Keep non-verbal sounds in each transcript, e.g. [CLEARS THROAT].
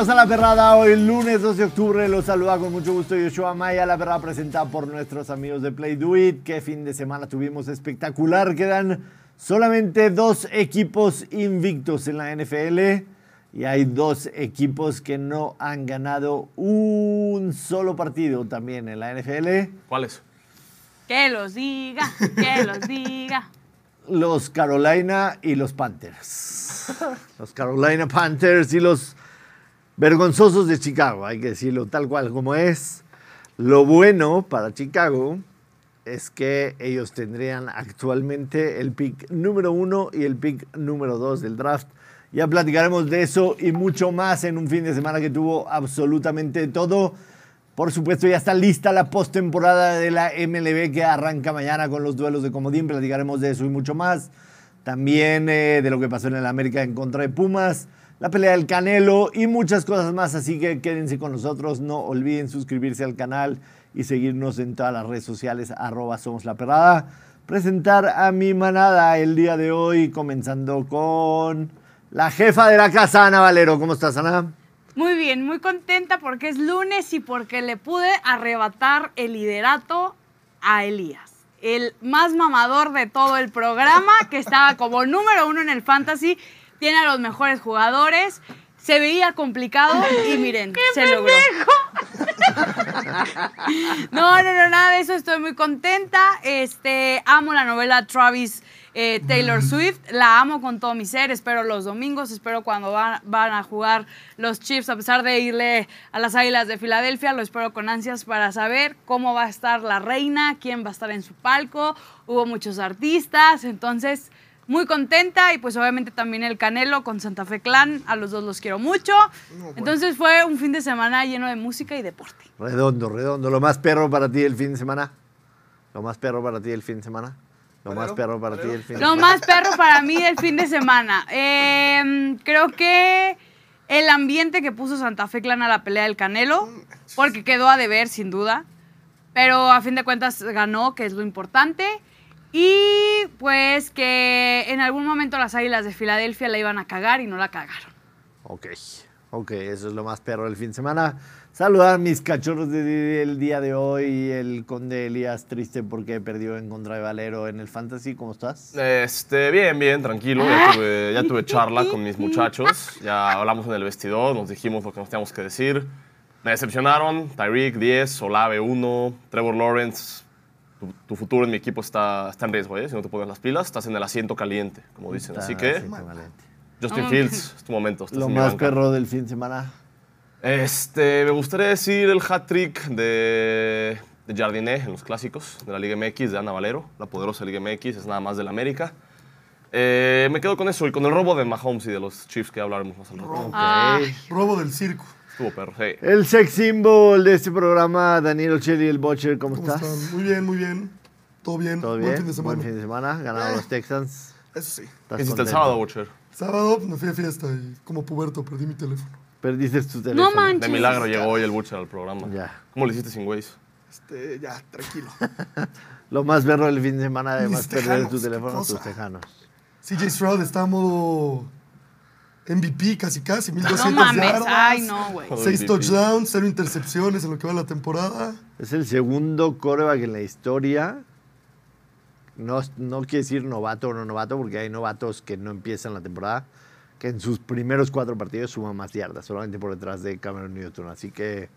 bienvenidos a La Perrada. Hoy lunes 2 de octubre los saluda con mucho gusto Yoshua Maya. La Perrada presentada por nuestros amigos de Play Do It. Qué fin de semana tuvimos espectacular. Quedan solamente dos equipos invictos en la NFL y hay dos equipos que no han ganado un solo partido también en la NFL. ¿Cuáles? Que los diga, que los diga. Los Carolina y los Panthers. Los Carolina Panthers y los vergonzosos de Chicago, hay que decirlo tal cual como es. Lo bueno para Chicago es que ellos tendrían actualmente el pick número uno y el pick número dos del draft. Ya platicaremos de eso y mucho más en un fin de semana que tuvo absolutamente todo. Por supuesto, ya está lista la postemporada de la MLB que arranca mañana con los duelos de Comodín. Platicaremos de eso y mucho más. También eh, de lo que pasó en el América en contra de Pumas, la pelea del Canelo y muchas cosas más. Así que quédense con nosotros. No olviden suscribirse al canal y seguirnos en todas las redes sociales, arroba Somos La Perrada. Presentar a mi manada el día de hoy, comenzando con la jefa de la casa, Ana Valero. ¿Cómo estás, Ana? Muy bien, muy contenta porque es lunes y porque le pude arrebatar el liderato a Elías. El más mamador de todo el programa, que estaba como número uno en el fantasy, tiene a los mejores jugadores. Se veía complicado y miren, [LAUGHS] se logró. [LAUGHS] No, no, no, nada de eso. Estoy muy contenta. Este, amo la novela Travis eh, Taylor Swift. La amo con todo mi ser. Espero los domingos, espero cuando van, van a jugar los Chiefs, a pesar de irle a las Águilas de Filadelfia, lo espero con ansias para saber cómo va a estar la reina, quién va a estar en su palco. Hubo muchos artistas, entonces muy contenta y pues obviamente también el Canelo con Santa Fe Clan, a los dos los quiero mucho. Entonces fue un fin de semana lleno de música y deporte. Redondo, redondo. ¿Lo más perro para ti el fin de semana? ¿Lo más perro para ti el fin de semana? Lo más perro para ti el fin de Lo semana. más perro para mí del fin de semana. Eh, creo que el ambiente que puso Santa Fe Clan a la pelea del Canelo, porque quedó a deber sin duda, pero a fin de cuentas ganó, que es lo importante. Y pues que en algún momento las Águilas de Filadelfia la iban a cagar y no la cagaron. Ok, ok, eso es lo más perro del fin de semana. Saludar a mis cachorros de- del día de hoy. El conde Elías triste porque perdió en contra de Valero en el Fantasy. ¿Cómo estás? Este, bien, bien, tranquilo. Ya tuve, ya tuve charla con mis muchachos. Ya hablamos en el vestidor, nos dijimos lo que nos teníamos que decir. Me decepcionaron. Tyreek 10, Olave 1, Trevor Lawrence. Tu, tu futuro en mi equipo está, está en riesgo, ¿eh? Si no te pones las pilas, estás en el asiento caliente, como dicen. Así que. Justin Ah, Fields, es tu momento. estás Lo más perro del fin de semana. Este, me gustaría decir el hat-trick de, de Jardiné en los clásicos de la Liga MX de Ana Valero, la poderosa Liga MX, es nada más del América. Eh, me quedo con eso y con el robo de Mahomes y de los Chiefs que hablaremos más al rato. Robo del circo. Estuvo perro, sí. El sex symbol de este programa, Daniel Ocelli, el Butcher. ¿Cómo, ¿Cómo estás? están? Muy bien, muy bien. Todo bien. ¿Todo Buen bien? fin de semana. Buen fin de semana. Ganaron los Texans. Eso sí. ¿Estás ¿Qué hiciste el sábado, Butcher? Sábado me fui a fiesta y como puberto perdí mi teléfono. Perdiste tu teléfono. No manches. De milagro llegó hoy el Butcher al programa. Ya. ¿Cómo lo hiciste sin Waze? Este, ya, tranquilo. [LAUGHS] Lo más perro del fin de semana, además, perder tu teléfono, tus cosa. tejanos. CJ Stroud está a modo MVP casi casi, 1200 No mames, yardas. ay no, güey. Seis MVP. touchdowns, cero intercepciones en lo que va la temporada. Es el segundo coreback en la historia. No, no quiere decir novato o no novato, porque hay novatos que no empiezan la temporada, que en sus primeros cuatro partidos suman más yardas, solamente por detrás de Cameron Newton. Así que.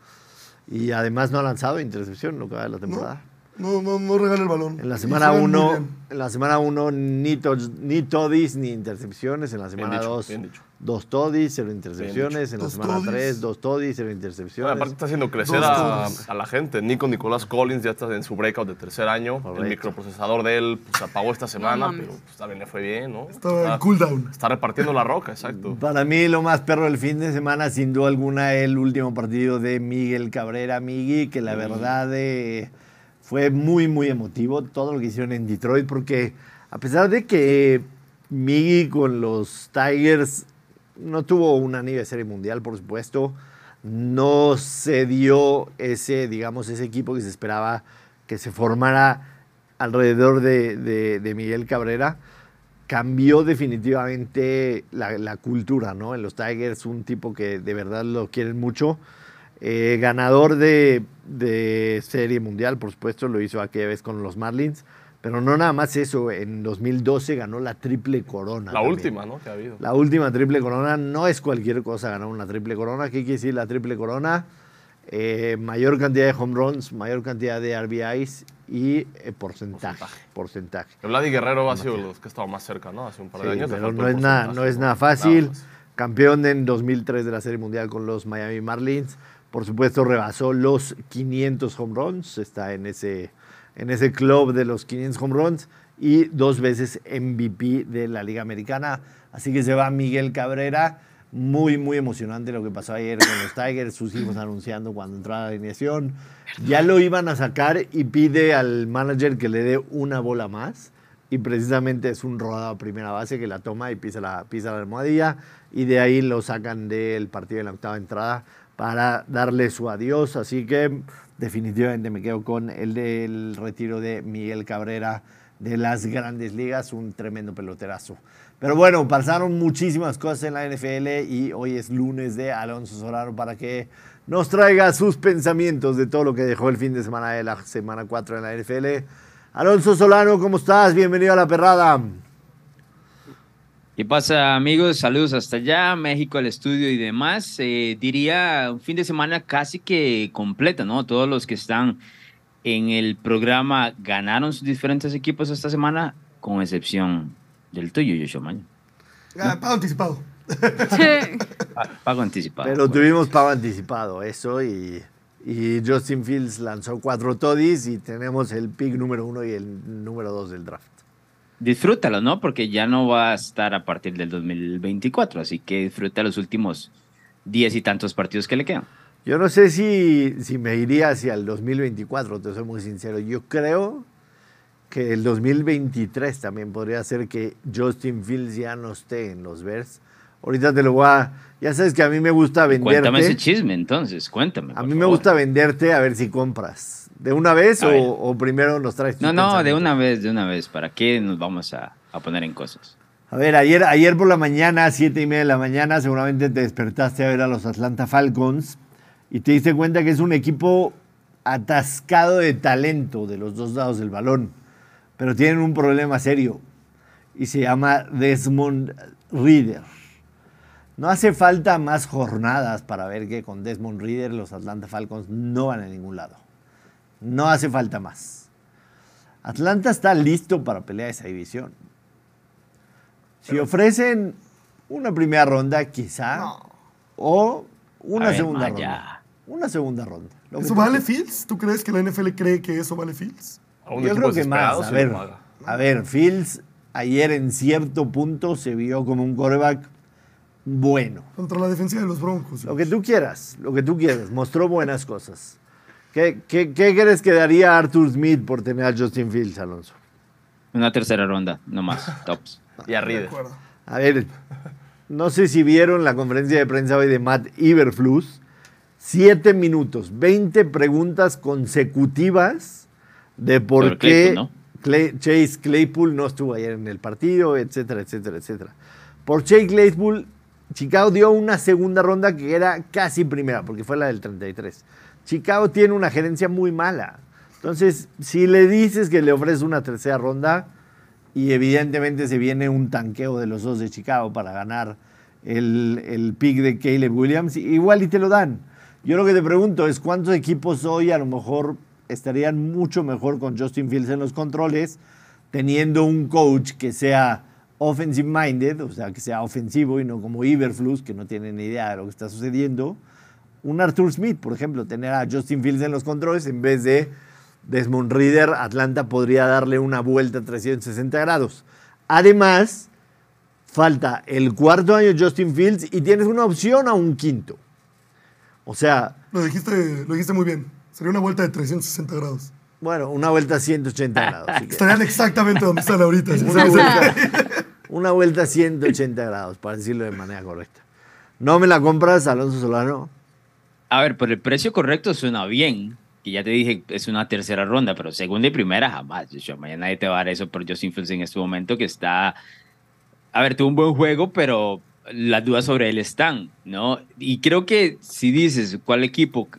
Y además no ha lanzado intercepción en lo que va de la temporada. No, no, no regala el balón. En la semana juegan muy 1, bien. en la semana uno ni, touch- ni toddies ni intercepciones. En la semana dicho, 2, bien dicho. dos toddies, cero intercepciones. En la Dos semana toddies. 3, dos toddies, cero Bueno, intercepciones. aparte está haciendo crecer a, la gente. Nico Nicolás Collins ya está en su breakout de tercer año. Correcto. El microprocesador de él pues, apagó esta semana, pero pues, también le fue bien, ¿no? Estaba Está- en cooldown. Está repartiendo la roca, exacto. Para mí lo más perro del fin de semana, sin duda alguna, el último partido de Miguel Cabrera, Migui, que la verdad eh, fue muy, muy emotivo todo lo que hicieron en Detroit, porque a pesar de que Migui con los Tigers no tuvo un anillo de serie mundial, por supuesto, no se dio ese, digamos, ese equipo que se esperaba que se formara alrededor de, de- de Miguel Cabrera cambió definitivamente la, la cultura, ¿no? En los Tigers, un tipo que de verdad lo quieren mucho. Eh, ganador de, de Serie Mundial, por supuesto, lo hizo aquella vez con los Marlins. Pero no nada más eso, en 2012 ganó la triple corona. La también. última, ¿no? Que ha habido. La última triple corona no es cualquier cosa ganar una triple corona. ¿Qué quiere decir la triple corona? Eh, mayor cantidad de home runs, mayor cantidad de RBIs y eh, porcentaje. Porcentaje. Que Vladi Guerrero ha sido los que ha estado más cerca, ¿no? Hace un par de Sí, años. pero no es, nada, porcentaje, no es nada fácil. Campeón en 2003 de la Serie Mundial con los Miami Marlins. Por supuesto, rebasó los 500 home runs. Está en ese, en ese club de los 500 home runs. Y dos veces MVP de la Liga Americana. Así que se va Miguel Cabrera. Muy, muy emocionante lo que pasó ayer con los Tigers. Sus hijos anunciando cuando entraba la alineación. Ya lo iban a sacar y pide al manager que le dé una bola más y precisamente es un rodado a primera base que la toma y pisa la, pisa la almohadilla y de ahí lo sacan del partido de la octava entrada para darle su adiós. Así que definitivamente me quedo con el del retiro de Miguel Cabrera de las grandes ligas, un tremendo peloterazo. Pero bueno, pasaron muchísimas cosas en la NFL y hoy es lunes de Alonso Solano para que nos traiga sus pensamientos de todo lo que dejó el fin de semana de la semana 4 en la NFL. Alonso Solano, ¿cómo estás? Bienvenido a la perrada. ¿Qué pasa, amigos? Saludos hasta allá, México, al estudio y demás. Eh, diría un fin de semana casi que completo, ¿no? Todos los que están en el programa ganaron sus diferentes equipos esta semana, con excepción del tuyo, Yoshua Maño. Ah, pago anticipado. Sí. [LAUGHS] Pa- Pago anticipado. Pero tuvimos pago anticipado, eso, y, y Justin Fields lanzó cuatro toddies y tenemos el pick número uno y el número dos del draft. Disfrútalo, ¿no? Porque ya no va a estar a partir del 2024, así que disfruta los últimos diez y tantos partidos que le quedan. Yo no sé si, si me iría hacia el 2024, te soy muy sincero. Yo creo que el 2023 también podría ser que Justin Fields ya no esté en los Bears. Ahorita te lo voy a... Ya sabes que a mí me gusta venderte. Cuéntame ese chisme, entonces, cuéntame. A mí me favor. gusta venderte a ver si compras. ¿De una vez o, o primero nos traes No, no, de una vez, de una vez. ¿Para qué nos vamos a, a poner en cosas? A ver, ayer, ayer por la mañana, siete y media de la mañana, seguramente te despertaste a ver a los Atlanta Falcons y te diste cuenta que es un equipo atascado de talento de los dos lados del balón, pero tienen un problema serio y se llama Desmond Reader. No hace falta más jornadas para ver que con Desmond Reader los Atlanta Falcons no van a ningún lado. No hace falta más. Atlanta está listo para pelear esa división. Si ofrecen una primera ronda, quizá, o una ver, segunda Maya. ronda. Una segunda ronda. Lo ¿Eso vale. Fields? ¿Tú crees que la NFL cree que eso vale Fields? Yo creo que más. A ver, a ver, Fields ayer en cierto punto se vio como un quarterback bueno. Contra la defensa de los Broncos. Lo que tú quieras, lo que tú quieras. Mostró buenas cosas. ¿Qué, qué, qué crees que daría Arthur Smith por tener a Justin Fields, Alonso? Una tercera ronda, no más, tops. [LAUGHS] Y a De Reader. acuerdo. A ver, no sé si vieron la conferencia de prensa hoy de Matt Iberflus. Siete minutos, 20 preguntas consecutivas de por Sobre qué Claypool, ¿no? Clay- Chase Claypool no estuvo ayer en el partido, etcétera, etcétera, etcétera. Por Chase Claypool, Chicago dio una segunda ronda que era casi primera, porque fue la del 33. Chicago tiene una gerencia muy mala. Entonces, si le dices que le ofreces una tercera ronda, y evidentemente se viene un tanqueo de los dos de Chicago para ganar el, el pick de Caleb Williams, igual y te lo dan. Yo lo que te pregunto es cuántos equipos hoy a lo mejor estarían mucho mejor con Justin Fields en los controles, teniendo un coach que sea offensive minded, o sea, que sea ofensivo y no como Iberflus, que no tiene ni idea de lo que está sucediendo. Un Arthur Smith, por ejemplo, tener a Justin Fields en los controles en vez de Desmond Reader, Atlanta podría darle una vuelta a 360 grados. Además, falta el cuarto año Justin Fields y tienes una opción a un quinto. O sea, Lo dijiste, lo dijiste muy bien. Sería una vuelta de 360 grados. bueno, una vuelta a 180 grados. Estarían exactamente donde están ahorita. [LAUGHS] Una vuelta, una vuelta a 180 [LAUGHS] grados, para decirlo de manera correcta. ¿No me la compras, Alonso Solano? A ver, por el precio correcto suena bien. Que ya te dije, es una tercera ronda, pero segunda y primera jamás. Joshua. Mañana nadie te va a dar eso por Justin Fields en este momento que está a ver, tuvo un buen juego, pero las dudas sobre él están, ¿no? Y creo que si dices cuál equipo,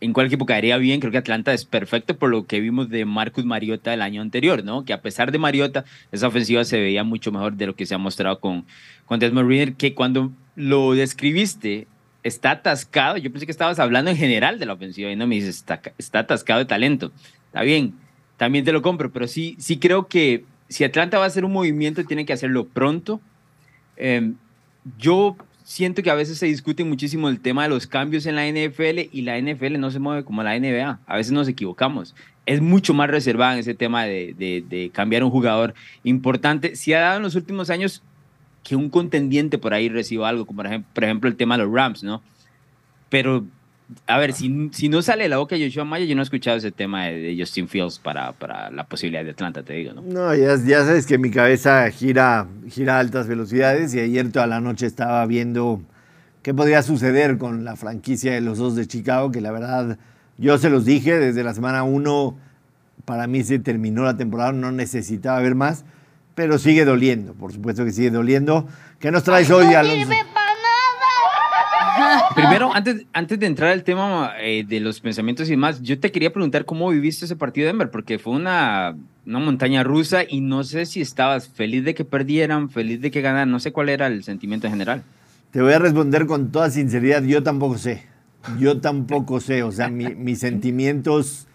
en cuál equipo caería bien, creo que Atlanta es perfecto por lo que vimos de Marcus Mariota el año anterior, ¿no? Que a pesar de Mariota, esa ofensiva se veía mucho mejor de lo que se ha mostrado con, con Desmond Reader, que cuando lo describiste está atascado, yo pensé que estabas hablando en general de la ofensiva y no me dices, está, está atascado de talento. Está bien, también te lo compro, pero sí, sí creo que si Atlanta va a hacer un movimiento, tiene que hacerlo pronto. Eh, yo siento que a veces se discute muchísimo el tema de los cambios en la NFL y la NFL no se mueve como la NBA. A veces nos equivocamos. Es mucho más reservada en ese tema de, cambiar un jugador importante. Si ha dado en los últimos años que un contendiente por ahí reciba algo, como por ejemplo el tema de los Rams, ¿no? Pero a ver, si, si no sale la boca de Joshua Maya, yo no he escuchado ese tema de, de Justin Fields para, para, la posibilidad de Atlanta, te digo, ¿no? No, ya, ya, sabes que mi cabeza gira, gira a altas velocidades y ayer toda la noche estaba viendo qué podría suceder con la franquicia de los dos de Chicago, que la verdad, yo se los dije desde la semana 1, para mí se terminó la temporada, no necesitaba ver más, pero sigue doliendo, por supuesto que sigue doliendo. ¿Qué nos traes hoy, Alonso? [LAUGHS] Primero, antes, antes de entrar al tema eh, de los pensamientos y demás, yo te quería preguntar cómo viviste ese partido de Denver, porque fue una, una montaña rusa y no sé si estabas feliz de que perdieran, feliz de que ganaran, no sé cuál era el sentimiento en general. Te voy a responder con toda sinceridad, yo tampoco sé. Yo tampoco sé, o sea, mi, mis sentimientos,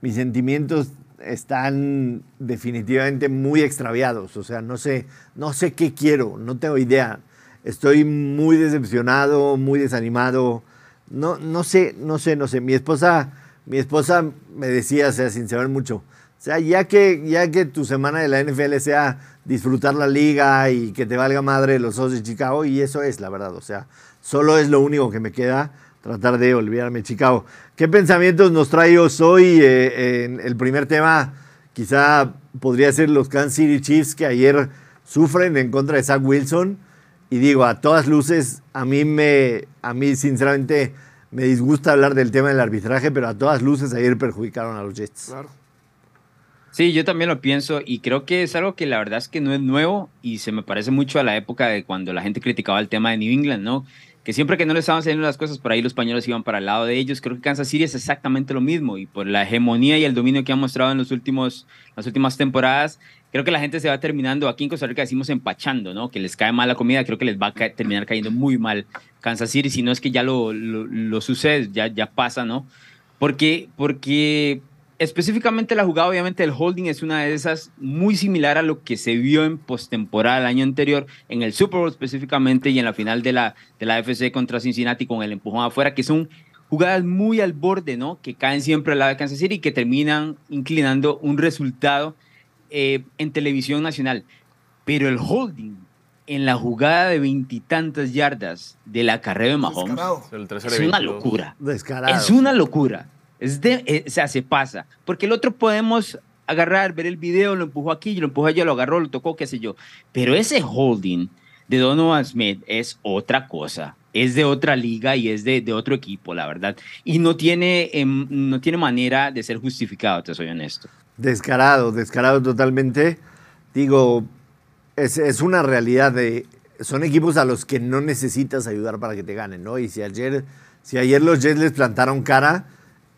mis sentimientos están definitivamente muy extraviados, o sea, no sé, no sé qué quiero, no tengo idea. Estoy muy decepcionado, muy desanimado. No, no sé, no sé, no sé. Mi esposa, mi esposa me decía, o sea, sin saber mucho, o sea, ya que, ya que tu semana de la NFL sea disfrutar la liga y que te valga madre los Osos de Chicago, y eso es la verdad, o sea, solo es lo único que me queda, tratar de olvidarme de Chicago. ¿Qué pensamientos nos trae hoy eh, en el primer tema? Quizá podría ser los Kansas City Chiefs que ayer sufren en contra de Zach Wilson y digo, a todas luces, a mí me, a mí sinceramente me disgusta hablar del tema del arbitraje, pero a todas luces ayer perjudicaron a los Jets. Claro. Sí, yo también lo pienso y creo que es algo que la verdad es que no es nuevo y se me parece mucho a la época de cuando la gente criticaba el tema de New England, ¿no? Que siempre que no le estaban saliendo las cosas, por ahí los españoles iban para el lado de ellos. Creo que Kansas City es exactamente lo mismo y por la hegemonía y el dominio que han mostrado en los últimos, las últimas temporadas, creo que la gente se va terminando, aquí en Costa Rica decimos empachando, ¿no? Que les cae mal la comida, creo que les va a caer, terminar cayendo muy mal Kansas City, si no es que ya lo, lo, lo sucede, ya, ya pasa, ¿no? Porque, porque específicamente la jugada, obviamente el holding es una de esas muy similar a lo que se vio en postemporada el año anterior, en el Super Bowl específicamente y en la final de la, de la FC contra Cincinnati con el empujón afuera, que son jugadas muy al borde, ¿no? Que caen siempre al lado de Kansas City y que terminan inclinando un resultado eh, en televisión nacional. Pero el holding en la jugada de veintitantas yardas de la carrera de Mahomes Descarado. es una locura. Descarado. Es una locura. Es de, eh, o sea, se pasa. Porque el otro podemos agarrar, ver el video, lo empujó aquí, lo empujó allá, lo agarró, lo tocó, qué sé yo. Pero ese holding de Donovan Smith es otra cosa. Es de otra liga y es de, de otro equipo, la verdad. Y no tiene, em, no tiene manera de ser justificado, te soy honesto. Descarado, descarado totalmente. Digo, es, una realidad de. Son equipos a los que no necesitas ayudar para que te ganen, ¿no? Y si ayer, si ayer los Jets les plantaron cara,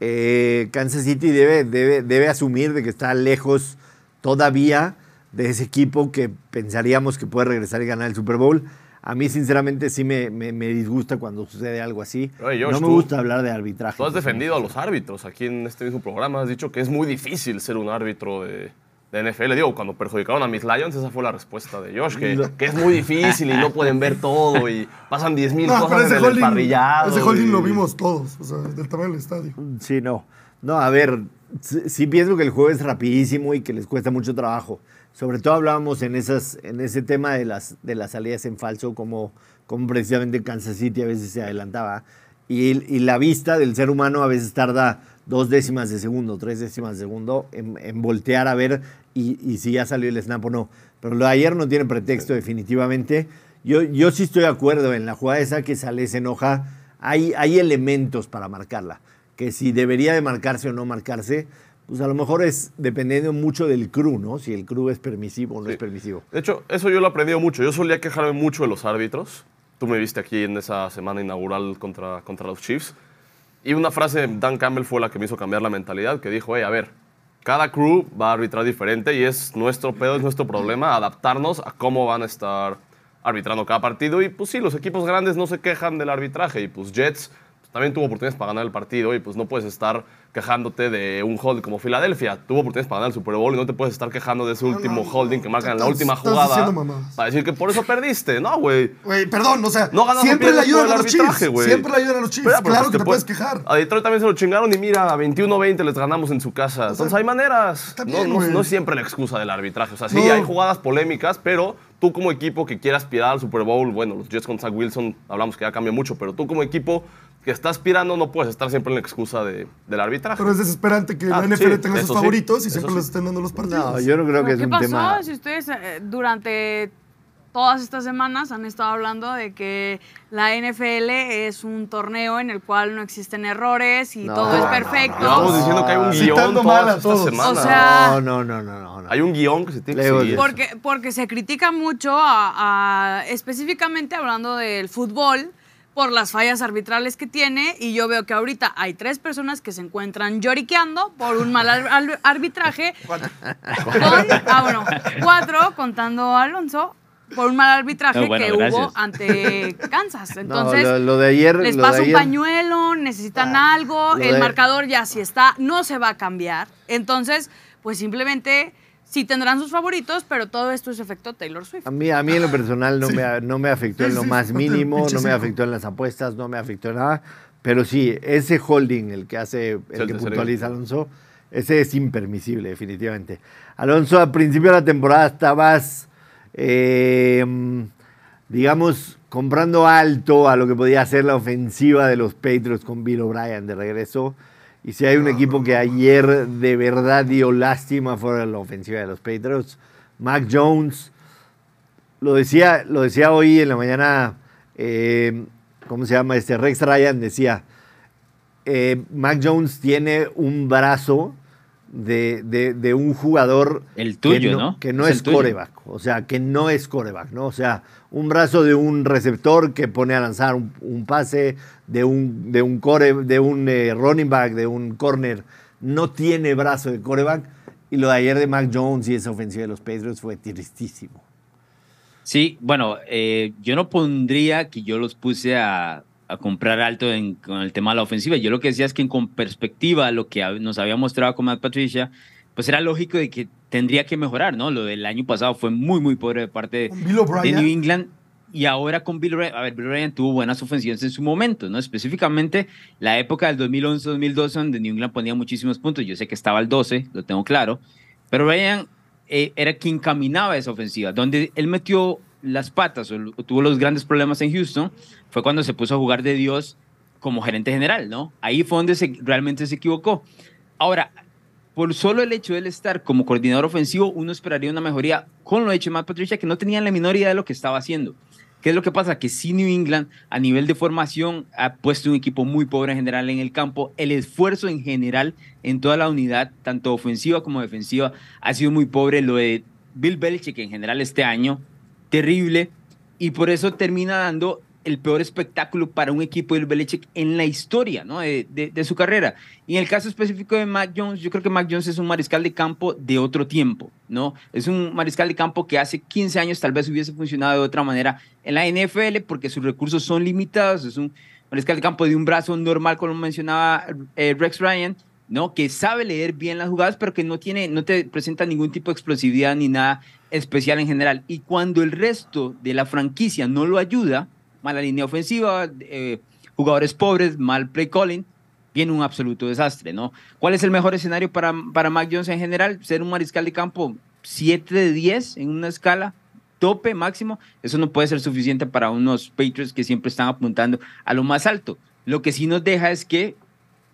eh, Kansas City debe, debe, debe asumir de que está lejos todavía de ese equipo que pensaríamos que puede regresar y ganar el Super Bowl. A mí, sinceramente, sí me, me, me disgusta cuando sucede algo así. Oye, Josh, no me tú- gusta hablar de arbitraje. Tú has defendido a los árbitros aquí en este mismo programa. Has dicho que es muy difícil ser un árbitro de, de NFL. Digo, cuando perjudicaron a mis Lions, esa fue la respuesta de Josh, que, que es muy difícil y no pueden ver todo y pasan 10 mil No, pero cosas ese en el holding, parrillado. ese holding y- lo vimos todos, o sea, del tamaño del estadio. Sí, no. No, a ver, sí, sí pienso que el juego es rapidísimo y que les cuesta mucho trabajo. Sobre todo hablábamos en, esas, en ese tema de las, de las salidas en falso, como, como precisamente Kansas City a veces se adelantaba. Y, y la vista del ser humano a veces tarda dos décimas de segundo, tres décimas de segundo en, en voltear a ver y, y si ya salió el snap o no. Pero lo de ayer no tiene pretexto definitivamente. Yo, yo sí estoy de acuerdo en la jugada esa que sale, se enoja. Hay, hay elementos para marcarla que si debería de marcarse o no marcarse, pues a lo mejor es dependiendo mucho del crew, ¿no? Si el crew es permisivo o no Sí. es permisivo. De hecho, eso yo lo he aprendido mucho. Yo solía quejarme mucho de los árbitros. Tú me viste aquí en esa semana inaugural contra, contra los Chiefs. Y una frase de Dan Campbell fue la que me hizo cambiar la mentalidad, que dijo, hey, a ver, cada crew va a arbitrar diferente y es nuestro pedo, es nuestro problema adaptarnos a cómo van a estar arbitrando cada partido. Y pues sí, los equipos grandes no se quejan del arbitraje y pues Jets también tuvo oportunidades para ganar el partido y pues no puedes estar quejándote de un hold como Filadelfia. Tuvo oportunidades para ganar el Super Bowl y no te puedes estar quejando de ese último no, holding que marcan en la última jugada para decir que por eso perdiste. No, güey. Güey, perdón, o sea, No ganas, no siempre le ayudan a los Chiefs. güey. Siempre le ayudan a los Chiefs. Pero, pero, claro pues, que te puedes- puedes quejar. A Detroit también se lo chingaron y mira, a 21-20 les ganamos en su casa. Entonces hay maneras. No, bien, no, no es siempre la excusa del arbitraje. O sea, sí, No. hay jugadas polémicas, pero tú como equipo que quiera aspirar al Super Bowl, bueno, los Jets con Zach Wilson, hablamos que ya cambia mucho, pero tú como equipo que está aspirando no puedes estar siempre en la excusa de- del arbitraje. Pero es desesperante que Ah, la NFL sí, tenga sus sí, favoritos y siempre sí. les estén dando los partidos. No, yo no creo que ¿Pero es ¿Qué un pasó tema. si ustedes eh, durante todas estas semanas han estado hablando de que la NFL es un torneo en el cual no existen errores y No, todo es no, perfecto? Llevamos diciendo que hay un guion Citando mal a todas estas todos. semanas. O sea- No, no, no, no, no. no. hay un guion que se tiene que seguir. Porque, porque se critica mucho, a- a- específicamente hablando del fútbol, por las fallas arbitrales que tiene. Y yo veo que ahorita hay tres personas que se encuentran lloriqueando por un mal ar- al- arbitraje. Con, ah, bueno, cuatro, contando a Alonso, por un mal arbitraje No, bueno, que gracias. hubo ante Kansas. No, Entonces, lo, lo de ayer. les lo de pasa un ayer- pañuelo, necesitan algo, lo el de- marcador ya si está, no se va a cambiar. Entonces, pues simplemente sí tendrán sus favoritos, pero todo esto es efecto Taylor Swift. A mí, a mí en lo personal no, me, no me afectó en lo sí, más mínimo, no me afectó en las apuestas, no me afectó en nada. Pero sí, ese holding, el que hace, el el que puntualiza Alonso, ese es impermisible, definitivamente. Alonso, al principio de la temporada estabas, eh, digamos, comprando alto a lo que podía ser la ofensiva de los Patriots con Bill O'Brien de regreso. Y si hay un equipo que ayer de verdad dio lástima fue la ofensiva de los Patriots. Mac Jones, lo decía, lo decía hoy en la mañana, eh, ¿cómo se llama? Este Rex Ryan decía, eh, Mac Jones tiene un brazo de, de- de un jugador El tuyo, que ¿no? Que no Es es, coreback, o sea, que no es coreback, ¿no? O sea, un brazo de un receptor que pone a lanzar un, un pase, de un, de un, core, de un eh, running back, de un corner, no tiene brazo de coreback. Y lo de ayer de Mac Jones y esa ofensiva de los Patriots fue tristísimo. Sí, bueno, eh, yo no pondría que yo los puse a, a comprar alto en- con el tema de la ofensiva. Yo lo que decía es que con perspectiva, lo que nos había mostrado con Matt Patricia, pues era lógico de que tendría que mejorar, ¿no? Lo del año pasado fue muy, muy pobre de parte de. New England. Y ahora con Bill Ryan, a ver, Bill Ryan tuvo buenas ofensivas en su momento, ¿no? Específicamente la época del 2011-2012, donde New England ponía muchísimos puntos. Yo sé que estaba al 12, lo tengo claro. Pero Ryan eh, era quien caminaba esa ofensiva. Donde él metió las patas o, tuvo los grandes problemas en Houston fue cuando se puso a jugar de Dios como gerente general, ¿no? Ahí fue donde realmente se equivocó. Ahora, por solo el hecho de estar como coordinador ofensivo, uno esperaría una mejoría con lo hecho de Matt Patricia, que no tenía la menor idea de lo que estaba haciendo. ¿Qué es lo que pasa? Que sí New England a nivel de formación ha puesto un equipo muy pobre en general en el campo. El esfuerzo en general en toda la unidad, tanto ofensiva como defensiva, ha sido muy pobre. Lo de Bill Belichick en general este año, terrible. Y por eso termina dando el peor espectáculo para un equipo de Bill Belichick en la historia ¿no? de, de- de su carrera. Y en el caso específico de Mac Jones, yo creo que Mac Jones es un mariscal de campo de otro tiempo, ¿no? Es un mariscal de campo que hace 15 años tal vez hubiese funcionado de otra manera en la NFL porque sus recursos son limitados, es un mariscal de campo de un brazo normal, como mencionaba eh, Rex Ryan, ¿no? Que sabe leer bien las jugadas, pero que no tiene, no te presenta ningún tipo de explosividad ni nada especial en general. Y cuando el resto de la franquicia no lo ayuda, mala línea ofensiva, eh, jugadores pobres, mal play calling, viene un absoluto desastre, ¿no? ¿Cuál es el mejor escenario para, para Mac Jones en general? Ser un mariscal de campo 7 de 10 en una escala tope máximo, eso no puede ser suficiente para unos Patriots que siempre están apuntando a lo más alto. Lo que sí nos deja es que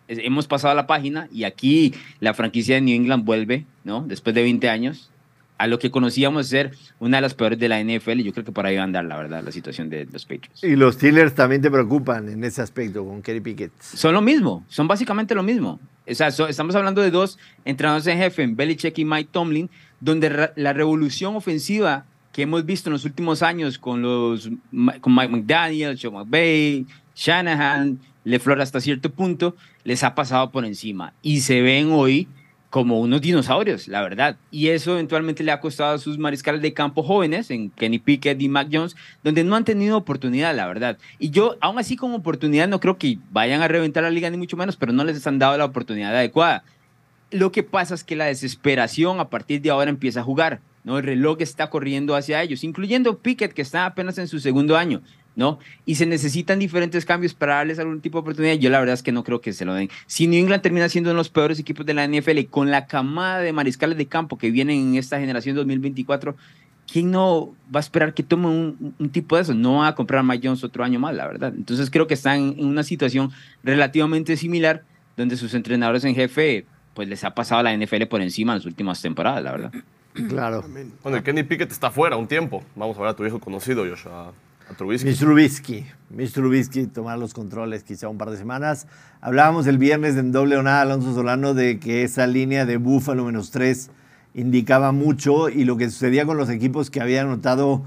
hemos pasado a la página y aquí la franquicia de New England vuelve, ¿no? Después de 20 años, a lo que conocíamos ser una de las peores de la NFL. y Yo creo que por ahí va a andar, la verdad, la situación de los Patriots. Y los Steelers también te preocupan en ese aspecto con Kerry Pickett. Son lo mismo, son básicamente lo mismo. O sea, so- estamos hablando de dos entrenadores en jefe, en Belichick y Mike Tomlin, donde la revolución ofensiva que hemos visto en los últimos años con, los, con Mike McDaniel, Sean McVay, Shanahan, LeFleur hasta cierto punto, les ha pasado por encima. Y se ven hoy como unos dinosaurios, la verdad. Y eso eventualmente le ha costado a sus mariscales de campo jóvenes, en Kenny Pickett y Mac Jones, donde no han tenido oportunidad, la verdad. Y yo, aún así, como oportunidad, no creo que vayan a reventar la liga, ni mucho menos, pero no les han dado la oportunidad adecuada. Lo que pasa es que la desesperación a partir de ahora empieza a jugar, ¿no? El reloj está corriendo hacia ellos, incluyendo Pickett, que está apenas en su segundo año, ¿no? Y se necesitan diferentes cambios para darles algún tipo de oportunidad. Yo la verdad es que no creo que se lo den. Si New England termina siendo uno de los peores equipos de la NFL, con la camada de mariscales de campo que vienen en esta generación 2024, ¿quién no va a esperar que tome un, un tipo de eso? No va a comprar a Mike Jones otro año más, la verdad. Entonces creo que están en una situación relativamente similar, donde sus entrenadores en jefe pues les ha pasado a la NFL por encima en las últimas temporadas, la verdad. Claro. Bueno, el Kenny Pickett está fuera un tiempo. Vamos a ver a tu viejo conocido, Joshua. A Trubisky. Mitch Trubisky. Tomar los controles quizá un par de semanas. Hablábamos el viernes en doble o nada, Alonso Solano, de que esa línea de Búfalo menos tres indicaba mucho y lo que sucedía con los equipos que habían anotado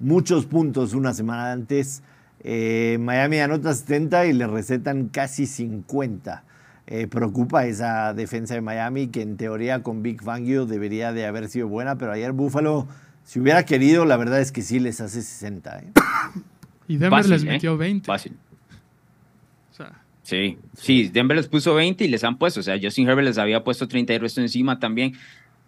muchos puntos una semana antes. Eh, Miami anota 70 y le recetan casi 50. Eh, preocupa esa defensa de Miami, que en teoría con Big Fangio debería de haber sido buena, pero ayer Búfalo, si hubiera querido, la verdad es que sí les hace 60. ¿eh? [COUGHS] Y Denver Fácil, les ¿eh? metió 20. Fácil. O sea, Sí, sí, Denver les puso 20 y les han puesto, o sea, Justin Herbert les había puesto 30 y resto encima también.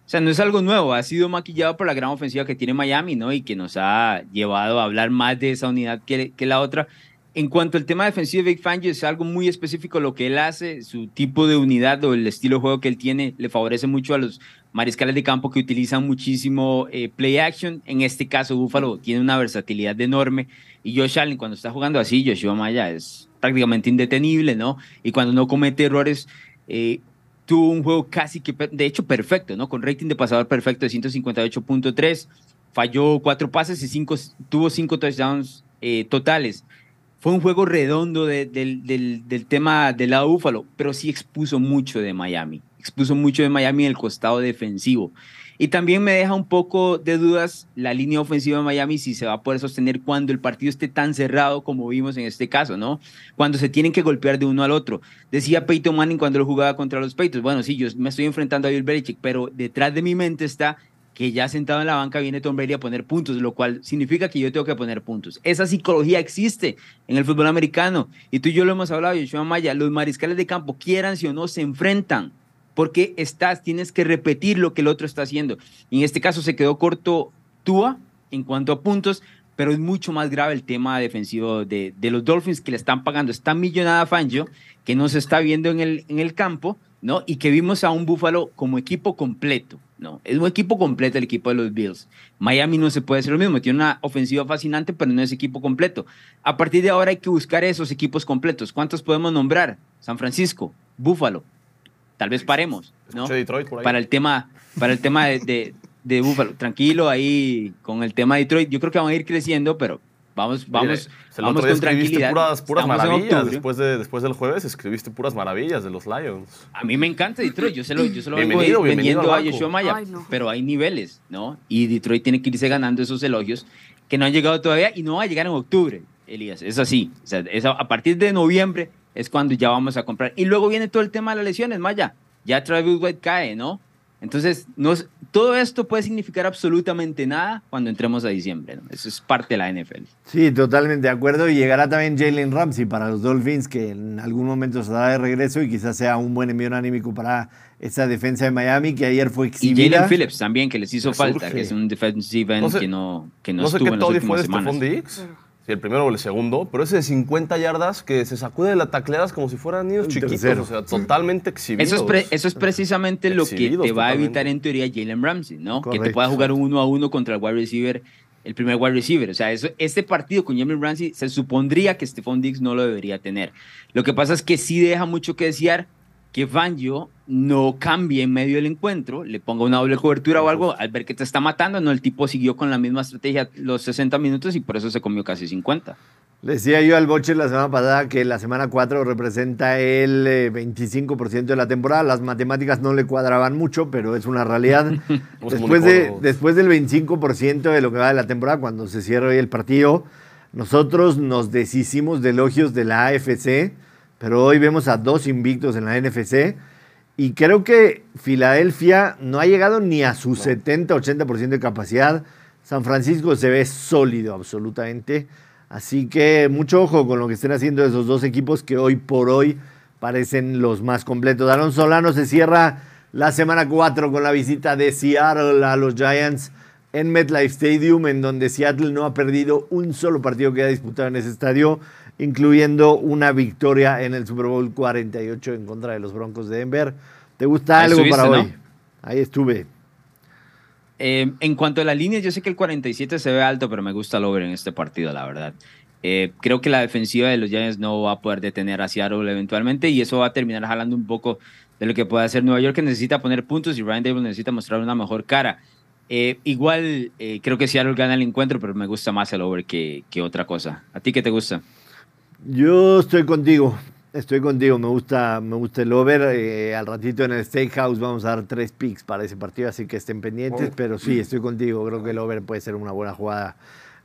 O sea, no es algo nuevo, ha sido maquillado por la gran ofensiva que tiene Miami, ¿no? Y que nos ha llevado a hablar más de esa unidad que, que la otra. En cuanto al tema defensivo de Big Fangio, es algo muy específico lo que él hace, su tipo de unidad o el estilo de juego que él tiene le favorece mucho a los mariscales de campo que utilizan muchísimo eh, play action. En este caso, Buffalo tiene una versatilidad enorme. Y Josh Allen, cuando está jugando así, Joshua Maya es prácticamente indetenible, ¿no? Y cuando no comete errores, eh, tuvo un juego casi que, de hecho, perfecto, ¿no? Con rating de pasador perfecto de 158.3, falló cuatro pases y cinco, tuvo cinco touchdowns eh, totales. Fue un juego redondo de- del, del- del tema del lado Búfalo, pero sí expuso mucho de Miami. Expuso mucho de Miami en el costado defensivo. Y también me deja un poco de dudas la línea ofensiva de Miami si se va a poder sostener cuando el partido esté tan cerrado como vimos en este caso, ¿no? Cuando se tienen que golpear de uno al otro. Decía Peyton Manning cuando lo jugaba contra los Patriots, bueno, sí, yo me estoy enfrentando a Bill Belichick, pero detrás de mi mente está que ya sentado en la banca viene Tom Brady a poner puntos, lo cual significa que yo tengo que poner puntos. Esa psicología existe en el fútbol americano. Y tú y yo lo hemos hablado, Yoshua Maya, los mariscales de campo, quieran si o no, se enfrentan porque estás, tienes que repetir lo que el otro está haciendo. Y en este caso se quedó corto Tua en cuanto a puntos, pero es mucho más grave el tema defensivo de, los Dolphins que le están pagando esta millonada a Fangio, que no se está viendo en el, en el campo, ¿no? Y que vimos a un Búfalo como equipo completo, ¿no? Es un equipo completo el equipo de los Bills. Miami no se puede hacer lo mismo, tiene una ofensiva fascinante, pero no es equipo completo. A partir de ahora hay que buscar esos equipos completos. ¿Cuántos podemos nombrar? San Francisco, Búfalo. Tal vez paremos, ¿no? Detroit por ahí. para el tema, para el tema de, de, de Buffalo. Tranquilo ahí con el tema de Detroit. Yo creo que van a ir creciendo, pero vamos, vamos, el vamos con escribiste tranquilidad. puras, puras maravillas. Después, de, después del jueves escribiste puras maravillas de los Lions. A mí me encanta Detroit. Yo se lo, yo se lo vengo vendiendo a Maya, Ay, no. pero hay niveles, ¿no? Y Detroit tiene que irse ganando esos elogios que no han llegado todavía y no va a llegar en octubre, Elías. Es así. O sea, es a, a partir de noviembre es cuando ya vamos a comprar. Y luego viene todo el tema de las lesiones, Maya. Ya Travis White cae, ¿no? Entonces, no es- todo esto puede significar absolutamente nada cuando entremos a diciembre, ¿no? Eso es parte de la NFL. Sí, totalmente de acuerdo. Y llegará también Jalen Ramsey para los Dolphins, que en algún momento estará de regreso y quizás sea un buen envío anímico para esa defensa de Miami, que ayer fue Y exhibida. Jalen Phillips también, que les hizo falta, surge. que es un defensive end No sé- que no, que no, No sé estuvo qué en las fue últimas de semanas. Si el primero o el segundo, pero ese de 50 yardas que se sacude de las tacleadas como si fueran niños El chiquitos, tercero. o sea, totalmente exhibidos. Eso es, pre- eso es precisamente lo que te va a evitar en teoría Jalen Ramsey, ¿no? Que te pueda jugar un uno a uno contra el wide receiver, el primer wide receiver. O sea, eso, este partido con Jalen Ramsey se supondría que Stephon Diggs no lo debería tener. Lo que pasa es que sí deja mucho que desear que Fangio no cambie en medio del encuentro, le ponga una doble cobertura o algo, al ver que te está matando, no, el tipo siguió con la misma estrategia los 60 minutos y por eso se comió casi 50. Le decía yo al Boche la semana pasada que la semana 4 representa el eh, 25% de la temporada. Las matemáticas no le cuadraban mucho, pero es una realidad. [LAUGHS] Después, de, después del 25% de lo que va de la temporada, cuando se cierra hoy el partido, nosotros nos deshicimos de elogios de la AFC, pero hoy vemos a dos invictos en la NFC. Y creo que Filadelfia no ha llegado ni a su 70-80% de capacidad. San Francisco se ve sólido absolutamente. Así que mucho ojo con lo que estén haciendo esos dos equipos que hoy por hoy parecen los más completos. Aaron Solano se cierra la semana 4 con la visita de Seattle a los Giants en MetLife Stadium, en donde Seattle no ha perdido un solo partido que ha disputado en ese estadio, incluyendo una victoria en el Super Bowl 48 en contra de los Broncos de Denver. ¿Te gusta Ahí algo para hoy? Ahí estuve. Eh, en cuanto a las líneas, yo sé que el 47 se ve alto, pero me gusta el over en este partido, la verdad. Eh, creo que la defensiva de los Giants no va a poder detener a Seattle eventualmente y eso va a terminar jalando un poco de lo que puede hacer Nueva York, que necesita poner puntos y Ryan Davis necesita mostrar una mejor cara. Eh, igual creo que Seattle gana el encuentro, pero me gusta más el over que, que otra cosa. ¿A ti qué te gusta? Yo estoy contigo, estoy contigo, me gusta, me gusta el over. eh, al ratito en el Steakhouse vamos a dar tres picks para ese partido, así que estén pendientes, pero sí, estoy contigo, creo que el over puede ser una buena jugada.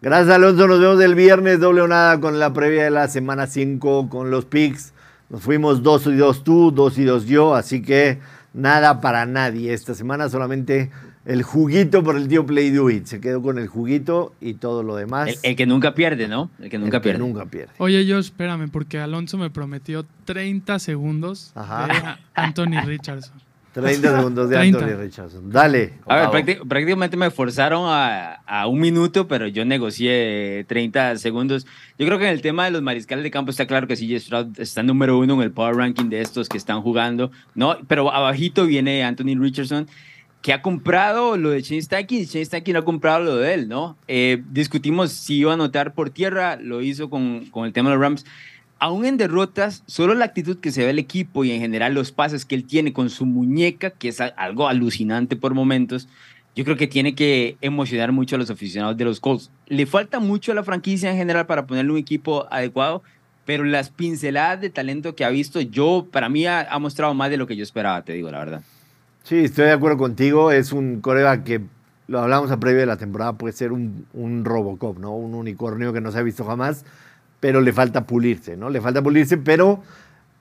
Gracias Alonso, nos vemos el viernes, doble o nada con la previa de la semana 5 con los picks. Nos fuimos 2 y 2 tú, 2 y 2 yo, así que nada para nadie. Esta semana solamente el juguito por el tío Play Do It. Se quedó con el juguito y todo lo demás. El, el que nunca pierde, ¿no? El que el nunca que pierde. nunca pierde. Oye, yo espérame, porque Alonso me prometió 30 segundos Ajá. de Anthony Richardson. 30 segundos de 30. Anthony Richardson. Dale. A ver, prácti- prácticamente me forzaron a, a un minuto, pero yo negocié 30 segundos. Yo creo que en el tema de los mariscales de campo está claro que CJ Stroud está número uno en el power ranking de estos que están jugando, ¿no? Pero abajito viene Anthony Richardson, que ha comprado lo de Shane y Shane Steichen ha comprado lo de él, ¿no? Eh, discutimos si iba a anotar por tierra, lo hizo con, con el tema de los Rams. Aún en derrotas, solo la actitud que se ve el equipo y en general los pases que él tiene con su muñeca, que es algo alucinante por momentos, yo creo que tiene que emocionar mucho a los aficionados de los Colts. Le falta mucho a la franquicia en general para ponerle un equipo adecuado, pero las pinceladas de talento que ha visto, yo, para mí, ha, ha mostrado más de lo que yo esperaba, te digo la verdad. Sí, estoy de acuerdo contigo. Es un coreback que lo hablamos a previo de la temporada, puede ser un, un Robocop, ¿no? Un unicornio que no se ha visto jamás, pero le falta pulirse, ¿no? Le falta pulirse, pero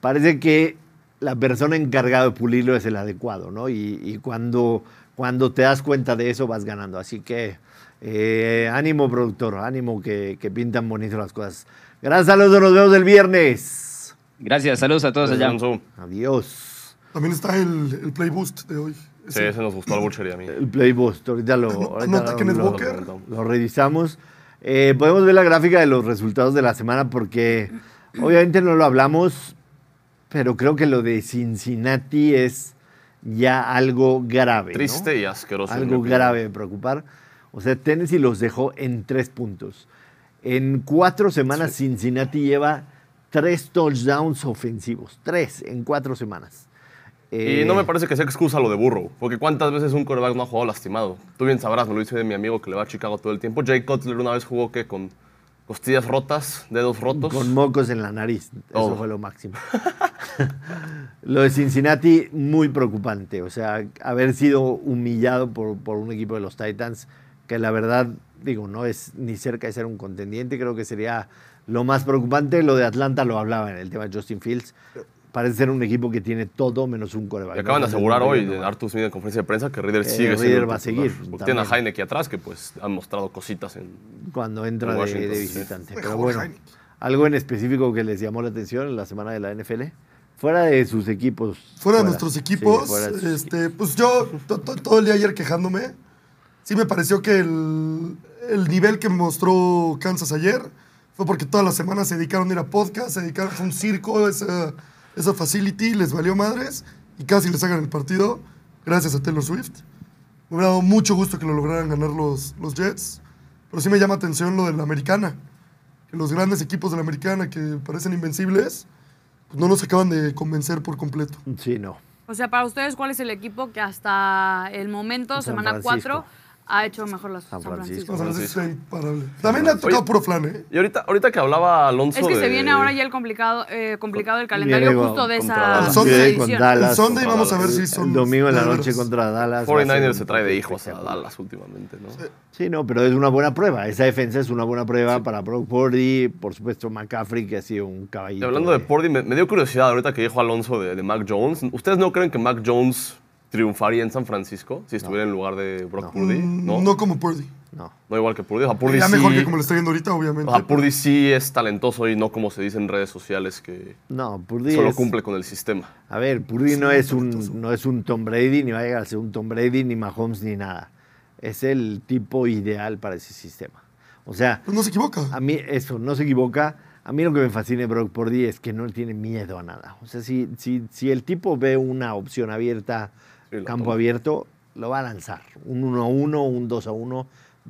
parece que la persona encargada de pulirlo es el adecuado, ¿no? Y, y cuando, cuando te das cuenta de eso vas ganando. Así que eh, ánimo, productor, ánimo que, que pintan bonito las cosas. Gracias, saludos, nos vemos el viernes. Gracias, saludos a todos allá. Adiós. También está el, el Play Boost de hoy. Sí, ese nos gustó al Butcher y a mí. El Playboost, ahorita lo, ahorita lo- lo- Walker. lo revisamos. Eh, podemos ver la gráfica de los resultados de la semana porque obviamente no lo hablamos, pero creo que lo de Cincinnati es ya algo grave. ¿no? Triste y asqueroso. Algo grave de preocupar. O sea, Tennessee los dejó en tres puntos. En cuatro semanas Cincinnati lleva tres touchdowns ofensivos. Tres en cuatro semanas. Y Eh, no me parece que sea excusa lo de Burrow, porque cuántas veces un quarterback no ha jugado lastimado. Tú bien sabrás, me lo dice mi amigo que le va a Chicago todo el tiempo. Jay Cutler una vez jugó que con costillas rotas, dedos rotos. Con mocos en la nariz. Eso Todo. fue lo máximo. [LAUGHS] lo de Cincinnati, muy preocupante. O sea, haber sido humillado por, por un equipo de los Titans, que la verdad, digo, no es ni cerca de ser un contendiente. Creo que sería lo más preocupante. Lo de Atlanta lo hablaba en el tema de Justin Fields. Parece ser un equipo que tiene todo menos un coreback. Y acaban de asegurar hoy, de Arthur Smith en conferencia de prensa, que Reader Que sigue Reader va a seguir, Porque tiene a. Heineke atrás, que pues han mostrado cositas en... Cuando entra En de, de sí. visitante. Mejor Pero bueno, algo en específico que les llamó la atención en la semana de la NFL. Fuera de sus equipos. Fuera de nuestros Sí, equipos, fuera de sus este, pues yo to- to- todo el día ayer quejándome, sí me pareció que el, el nivel que mostró Kansas ayer fue porque todas las semanas se dedicaron a ir a podcast, se dedicaron, fue un circo, esa, esa facility, les valió madres y casi les hagan el partido gracias a Taylor Swift. Me hubiera dado mucho gusto que lo lograran ganar los, los Jets, pero sí me llama atención lo de la americana, que los grandes equipos de la americana que parecen invencibles, no nos acaban de convencer por completo. Sí, no. O sea, para ustedes, ¿cuál es el equipo que hasta el momento, San semana Francisco. 4, ha hecho mejor las San San Francisco. Sea, Francisco. es imparable. También le ha tocado Oye. puro flan, ¿eh? Y ahorita, ahorita que hablaba Alonso Es que de- se viene ahora ya el complicado, eh, complicado el calendario Viene justo de esa, de Sunday con. Dallas. El Sunday contra vamos a ver si son. El domingo en la de noche contra Dallas. va a ser 49ers un se trae de hijos a. Dallas últimamente, ¿no? Sí, no, pero es una buena prueba. Esa defensa es una buena prueba para Brock Purdy, por supuesto McCaffrey, que ha sido un Y caballito. hablando de Purdy, me, me dio curiosidad ahorita que dijo Alonso de, de Mac Jones. ¿Ustedes no creen que Mac Jones triunfaría en San Francisco si estuviera en lugar de Brock Purdy? Mm, ¿No? No como Purdy. No. No igual que Purdy. O sea, Purdy Ya sí, mejor que como le está yendo ahorita, obviamente. o sea, Purdy sí es talentoso y no como se dice en redes sociales que No, Purdy solo es- cumple con el sistema. A ver, Purdy no es, un, no es un Tom Brady, ni va a llegar a ser un Tom Brady, ni Mahomes, ni nada. Es el tipo ideal para ese sistema. O sea, Pues no se equivoca. a mí eso, no se equivoca. A mí lo que me fascina de Brock Purdy es que no le tiene miedo a nada. O sea, si, si, si el tipo ve una opción abierta, Sí, lo campo toma. abierto, lo va a lanzar. Un 1 a 1, un 2 a 1,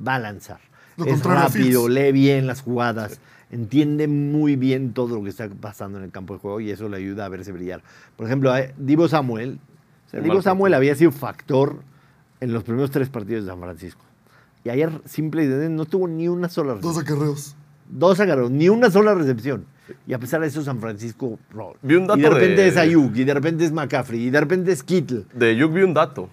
va a lanzar. Lo es rápido, lee bien las jugadas, entiende muy bien todo lo que está pasando en el campo de juego y eso le ayuda a verse brillar. Por ejemplo, a Divo Samuel. o sea, Divo Samuel partido. había sido factor en los primeros tres partidos de San Francisco. Y ayer simple y no tuvo ni una sola Dos acarreos. Dos agarros, ni una sola recepción. Y a pesar de eso, San Francisco. ro- Vi un dato y de repente de- es Ayuk, y de repente es McCaffrey, y de repente es Kittle. De Yuk vi un dato.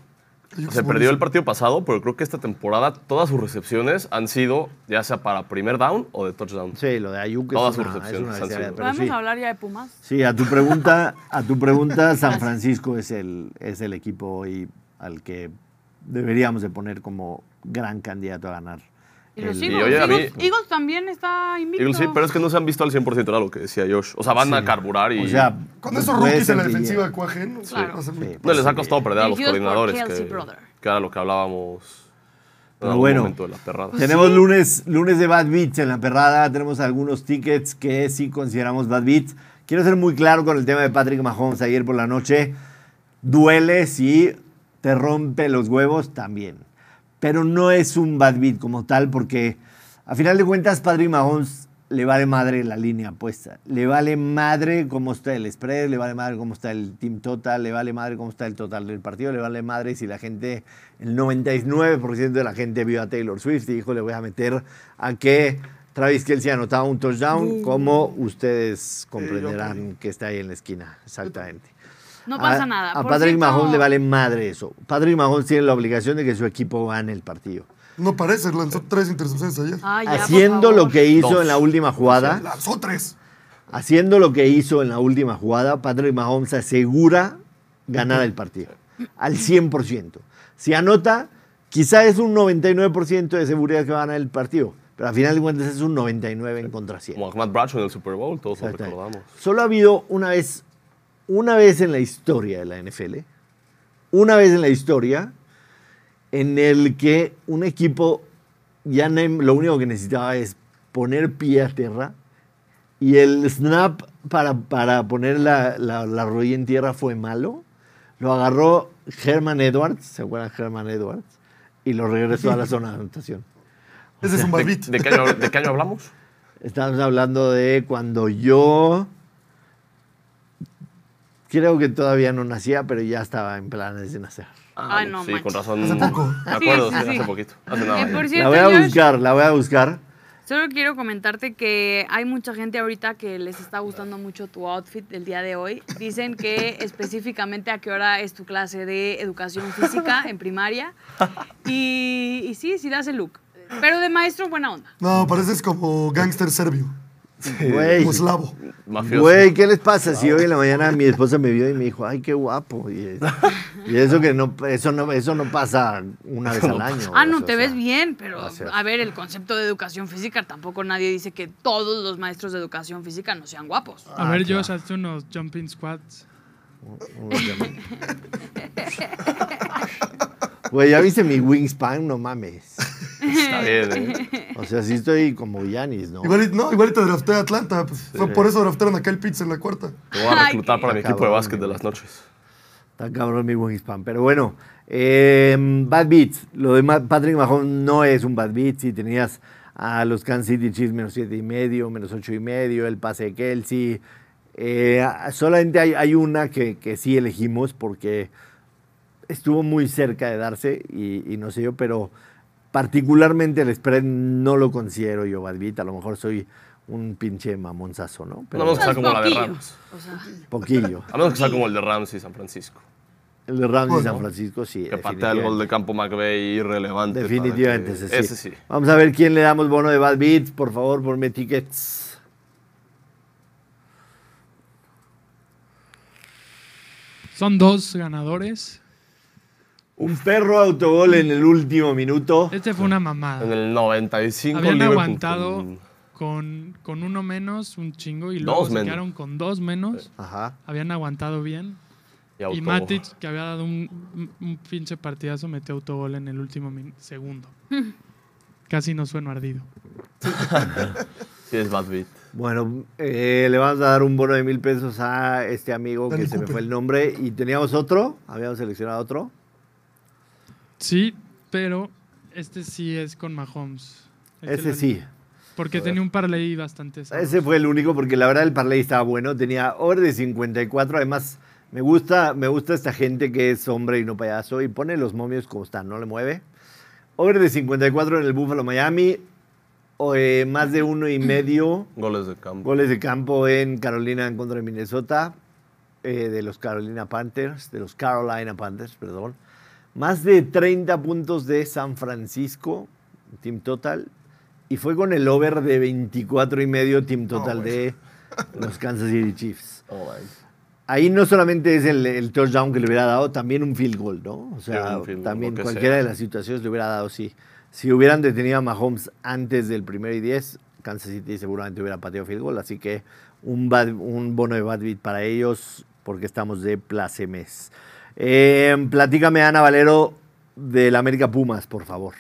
Ayuk Se es perdió el partido pasado, pero creo que esta temporada todas sus recepciones han sido ya sea para primer down o de touchdown. Sí, lo de Ayuk Todas es sus una, es recepciones una han sido- pero ¿Podemos sí. hablar ya de Pumas? Sí, a tu pregunta, a tu pregunta, San Francisco es el, es el equipo hoy al que deberíamos de poner como gran candidato a ganar. Y los Eagles. oye, a mí- Eagles, Eagles también está invicto. Eagles sí, pero es que no se han visto al 100%, era lo que decía Josh. O sea, van a carburar y O sea, Con esos puede rookies ser en la que defensiva llegue. cuajen. Claro. Sí. no les ha costado perder a los Dirigidos por coordinadores, Kelsey que, Brother. que era lo que hablábamos en Pero algún bueno, momento de la perrada. Tenemos lunes, lunes de Bad Beats en la perrada. Tenemos algunos tickets que sí consideramos Bad Beats. Quiero ser muy claro con el tema de Patrick Mahomes ayer por la noche. Duele si te rompe los huevos también. Pero no es un Bad Beat como tal porque a final de cuentas Patrick Mahomes le vale madre la línea puesta. Le vale madre cómo está el spread, le vale madre cómo está el team total, le vale madre cómo está el total del partido, le vale madre si la gente, el 99% de la gente vio a Taylor Swift y dijo le voy a meter a que Travis Kelsey anotaba un touchdown, como ustedes comprenderán que está ahí en la esquina, exactamente. No pasa a, nada. A Por Patrick cierto, Mahomes le vale madre eso. Patrick Mahomes tiene la obligación de que su equipo gane el partido. No parece, lanzó tres intercepciones ayer. Ya, por Haciendo lo que hizo Dos. en la última jugada, Lanzó tres. haciendo lo que hizo en la última jugada, Patrick Mahomes asegura ganar el partido. Al 100%. Si anota, quizá es un 99% de seguridad que va a ganar el partido. Pero al final de cuentas es un 99 en contra 100. Como Ahmad Bradshaw en el Super Bowl, todos lo recordamos. Solo ha habido una vez, una vez en la historia de la NFL, una vez en la historia, en el que un equipo ya lo único que necesitaba es poner pie a tierra y el snap para, para poner la, la, la rodilla en tierra fue malo. Lo agarró Herman Edwards, ¿se acuerdan de Herman Edwards? Y lo regresó a la zona de anotación. Ese es un ¿De, bad beat. de qué año, de qué año hablamos? Estamos hablando de cuando yo creo que todavía no nacía, pero ya estaba en planes de nacer. Ah, Ay, no sí, manches. con razón. Hace poco. Me acuerdo, Sí, sí, sí, hace poquito. Hace nada. Eh, por cierto, La voy a buscar, la voy a buscar. Solo quiero comentarte que hay mucha gente ahorita que les está gustando mucho tu outfit del día de hoy. Dicen que [LAUGHS] específicamente a qué hora es tu clase de educación física en primaria. Y, y sí, sí das el look. Pero de maestro, buena onda. No, pareces como gángster serbio. Güey. Mafioso. güey, ¿qué les pasa? Si hoy en la mañana mi esposa me vio y me dijo, ay, qué guapo. Y, y eso que no, eso no, eso no pasa una vez al año. Ah, no, o te ves bien, pero gracias. a ver, el concepto de educación física, tampoco nadie dice que todos los maestros de educación física no sean guapos. A Ah, ver, claro. Josh, hazte unos jumping squats. [LAUGHS] Güey, ¿ya viste mi wingspan? No mames. Está bien, ¿eh? O sea, sí estoy como Yanis, ¿no? Igual, no, igual te drafté a Atlanta. Pues, Fue por eso draftaron a Kyle Pitts en la cuarta. Te voy a reclutar para mi equipo de básquet de las noches. Está cabrón mi wingspan. Pero bueno, eh, Bad Beats. Lo de Patrick Mahomes no es un Bad Beat. Si tenías a los Kansas City Chiefs menos siete y medio, menos ocho y medio, el pase de Kelsey, Eh, solamente hay, hay una que, que sí elegimos porque estuvo muy cerca de darse y, y no sé yo, pero particularmente el spread no lo considero yo, Badbit. A lo mejor soy un pinche mamonzazo, ¿no? Pero No, no, que sea como la de Poquillo. Rams. O sea, poquillo. A menos que sea como el de Rams y San Francisco. El de Rams y Bueno. San Francisco, sí. Que patea el gol de campo McVeigh irrelevante. Definitivamente, ese sí. Ese sí. Vamos a ver quién le damos bono de Bad Beats. Por favor, ponme tickets. Son dos ganadores. Un perro autogol en el último minuto. Este fue una En mamada. el 95 Habían Liverpool aguantado con- con, con uno menos, un chingo, y luego Dos se menos. quedaron con dos menos. Ajá. Habían aguantado bien. y Y. Matic, que había dado un, un- pinche partidazo, metió autogol en el último segundo. [LAUGHS] Casi no sueno ardido. Sí, es bad beat. Bueno, eh, le vamos a dar un bono de mil pesos a este amigo Dani que se me fue el nombre. Y teníamos otro. Habíamos seleccionado otro. Sí, pero este sí es con Mahomes. Este Ese sí. Porque tenía un parlay bastante sabroso. Ese fue el único porque la verdad el parlay estaba bueno. Tenía over de 54. Además, me gusta, me gusta esta gente que es hombre y no payaso y pone los momios como están, no le mueve. Over de 54 en el Buffalo Miami. O, eh, más de uno y medio [CLEARS THROAT] Goles de campo. goles de campo en Carolina en contra de Minnesota. eh, de los Carolina Panthers. De los Carolina Panthers, perdón. Más de 30 puntos de San Francisco, team total. Y fue con el over de 24 y medio team total de los Kansas City Chiefs. [LAUGHS] Oh. Ahí no solamente es el, el touchdown que le hubiera dado, también un field goal, ¿no? O sea, Sí, también cualquiera sea. de las situaciones le hubiera dado, sí. Si hubieran detenido a Mahomes antes del primero y 10, Kansas City seguramente hubiera pateado field goal. Así que un, bad- un bono de bad beat para ellos porque estamos de plácemes. Eh, platícame, Ana Valero, del América Pumas, por favor.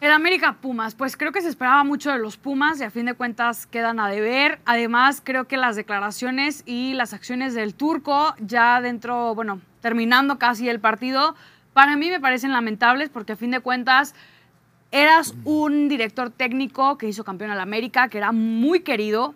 El América Pumas, pues creo que se esperaba mucho de los Pumas y a fin de cuentas quedan a deber. Además, creo que las declaraciones y las acciones del turco ya dentro, bueno, terminando casi el partido, para mí me parecen lamentables porque a fin de cuentas eras un director técnico que hizo campeón al América, que era muy querido,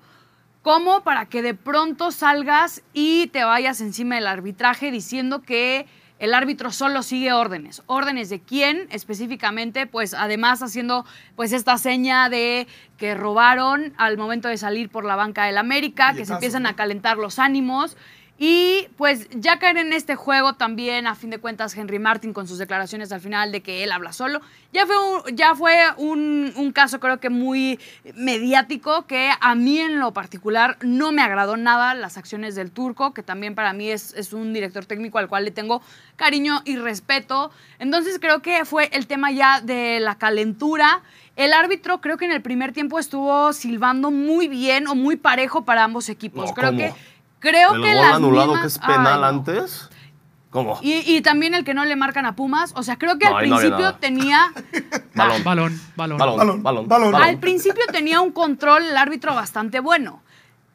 como para que de pronto salgas y te vayas encima del arbitraje diciendo que el árbitro solo sigue órdenes. ¿Órdenes de quién específicamente? Pues además haciendo pues esta seña de que robaron al momento de salir por la banca del América, que se empiezan a calentar los ánimos. Y pues ya caer en este juego también, a fin de cuentas, Henry Martin con sus declaraciones al final de que él habla solo, ya fue un, ya fue un, un caso creo que muy mediático que a mí en lo particular no me agradó nada las acciones del turco, que también para mí es, es un director técnico al cual le tengo cariño y respeto. Entonces creo que fue el tema ya de la calentura. El árbitro creo que en el primer tiempo estuvo silbando muy bien o muy parejo para ambos equipos. No, creo ¿cómo? que creo el que gol las anulado mismas- que es penal Ay, no. antes. ¿Cómo? Y, y también el que no le marcan a Pumas. O sea, creo que No, al ahí no había principio nada. tenía. [LAUGHS] Balón. Balón, balón. Balón, Balón, balón, balón. Al principio tenía un control el árbitro bastante bueno.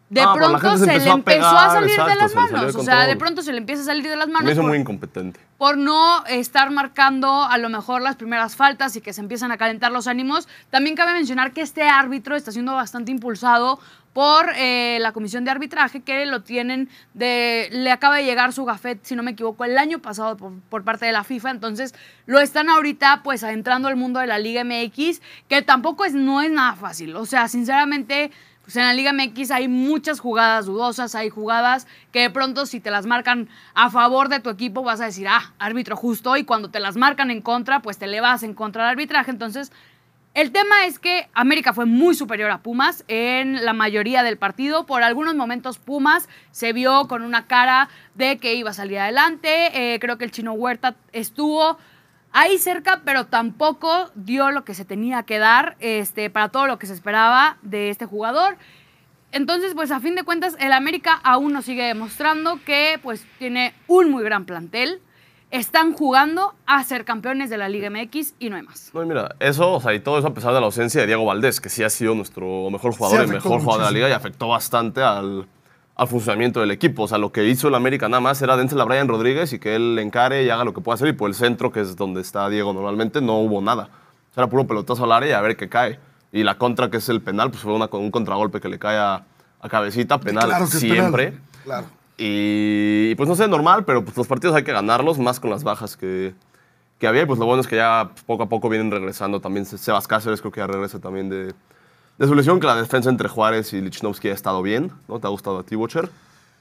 De Ah, pero la pronto gente se, se le empezó a empezó a pegar, salir de exacto, las se le salió manos. de O sea, de pronto se le empieza a salir de las Me manos. hizo por- muy incompetente. por no estar marcando a lo mejor las primeras faltas y que se empiezan a calentar los ánimos. También cabe mencionar que este árbitro está siendo bastante impulsado por eh, la comisión de arbitraje que lo tienen de le acaba de llegar su gafet si no me equivoco el año pasado por, parte de la FIFA entonces lo están ahorita pues adentrando al mundo de la Liga MX que tampoco es no es nada fácil o sea sinceramente pues en la Liga MX hay muchas jugadas dudosas, hay jugadas que de pronto si te las marcan a favor de tu equipo vas a decir, ah, árbitro justo, y cuando te las marcan en contra, pues te le vas en contra del arbitraje. Entonces, el tema es que América fue muy superior a Pumas en la mayoría del partido. Por algunos momentos Pumas se vio con una cara de que iba a salir adelante. Eh, creo que el chino Huerta estuvo ahí cerca, pero tampoco dio lo que se tenía que dar este, para todo lo que se esperaba de este jugador. Entonces, pues a fin de cuentas, el América aún nos sigue demostrando que pues tiene un muy gran plantel. Están jugando a ser campeones de la Liga MX y no hay más. No, y mira, eso, o sea, y todo eso a pesar de la ausencia de Diego Valdés, que sí ha sido nuestro mejor jugador y mejor jugador de la liga y afectó bastante al, al funcionamiento del equipo. O sea, lo que hizo el América nada más era dense a Brian Rodríguez y que él encare y haga lo que pueda hacer. Y por el centro, que es donde está Diego normalmente, no hubo nada. O sea, era puro pelotazo al área y a ver qué cae. Y la contra, que es el penal, pues fue una, un contragolpe que le cae a, a cabecita, penal Claro que es penal. siempre. Claro. Y pues no sé, normal, pero pues los partidos hay que ganarlos, más con las bajas que, que había. Y pues lo bueno es que ya pues, poco a poco vienen regresando también. Se- Sebas Cáceres creo que ya regresa también de, de su lesión, que la defensa entre Juárez y Lichnowsky ha estado bien, ¿no? ¿Te ha gustado a ti, Butcher?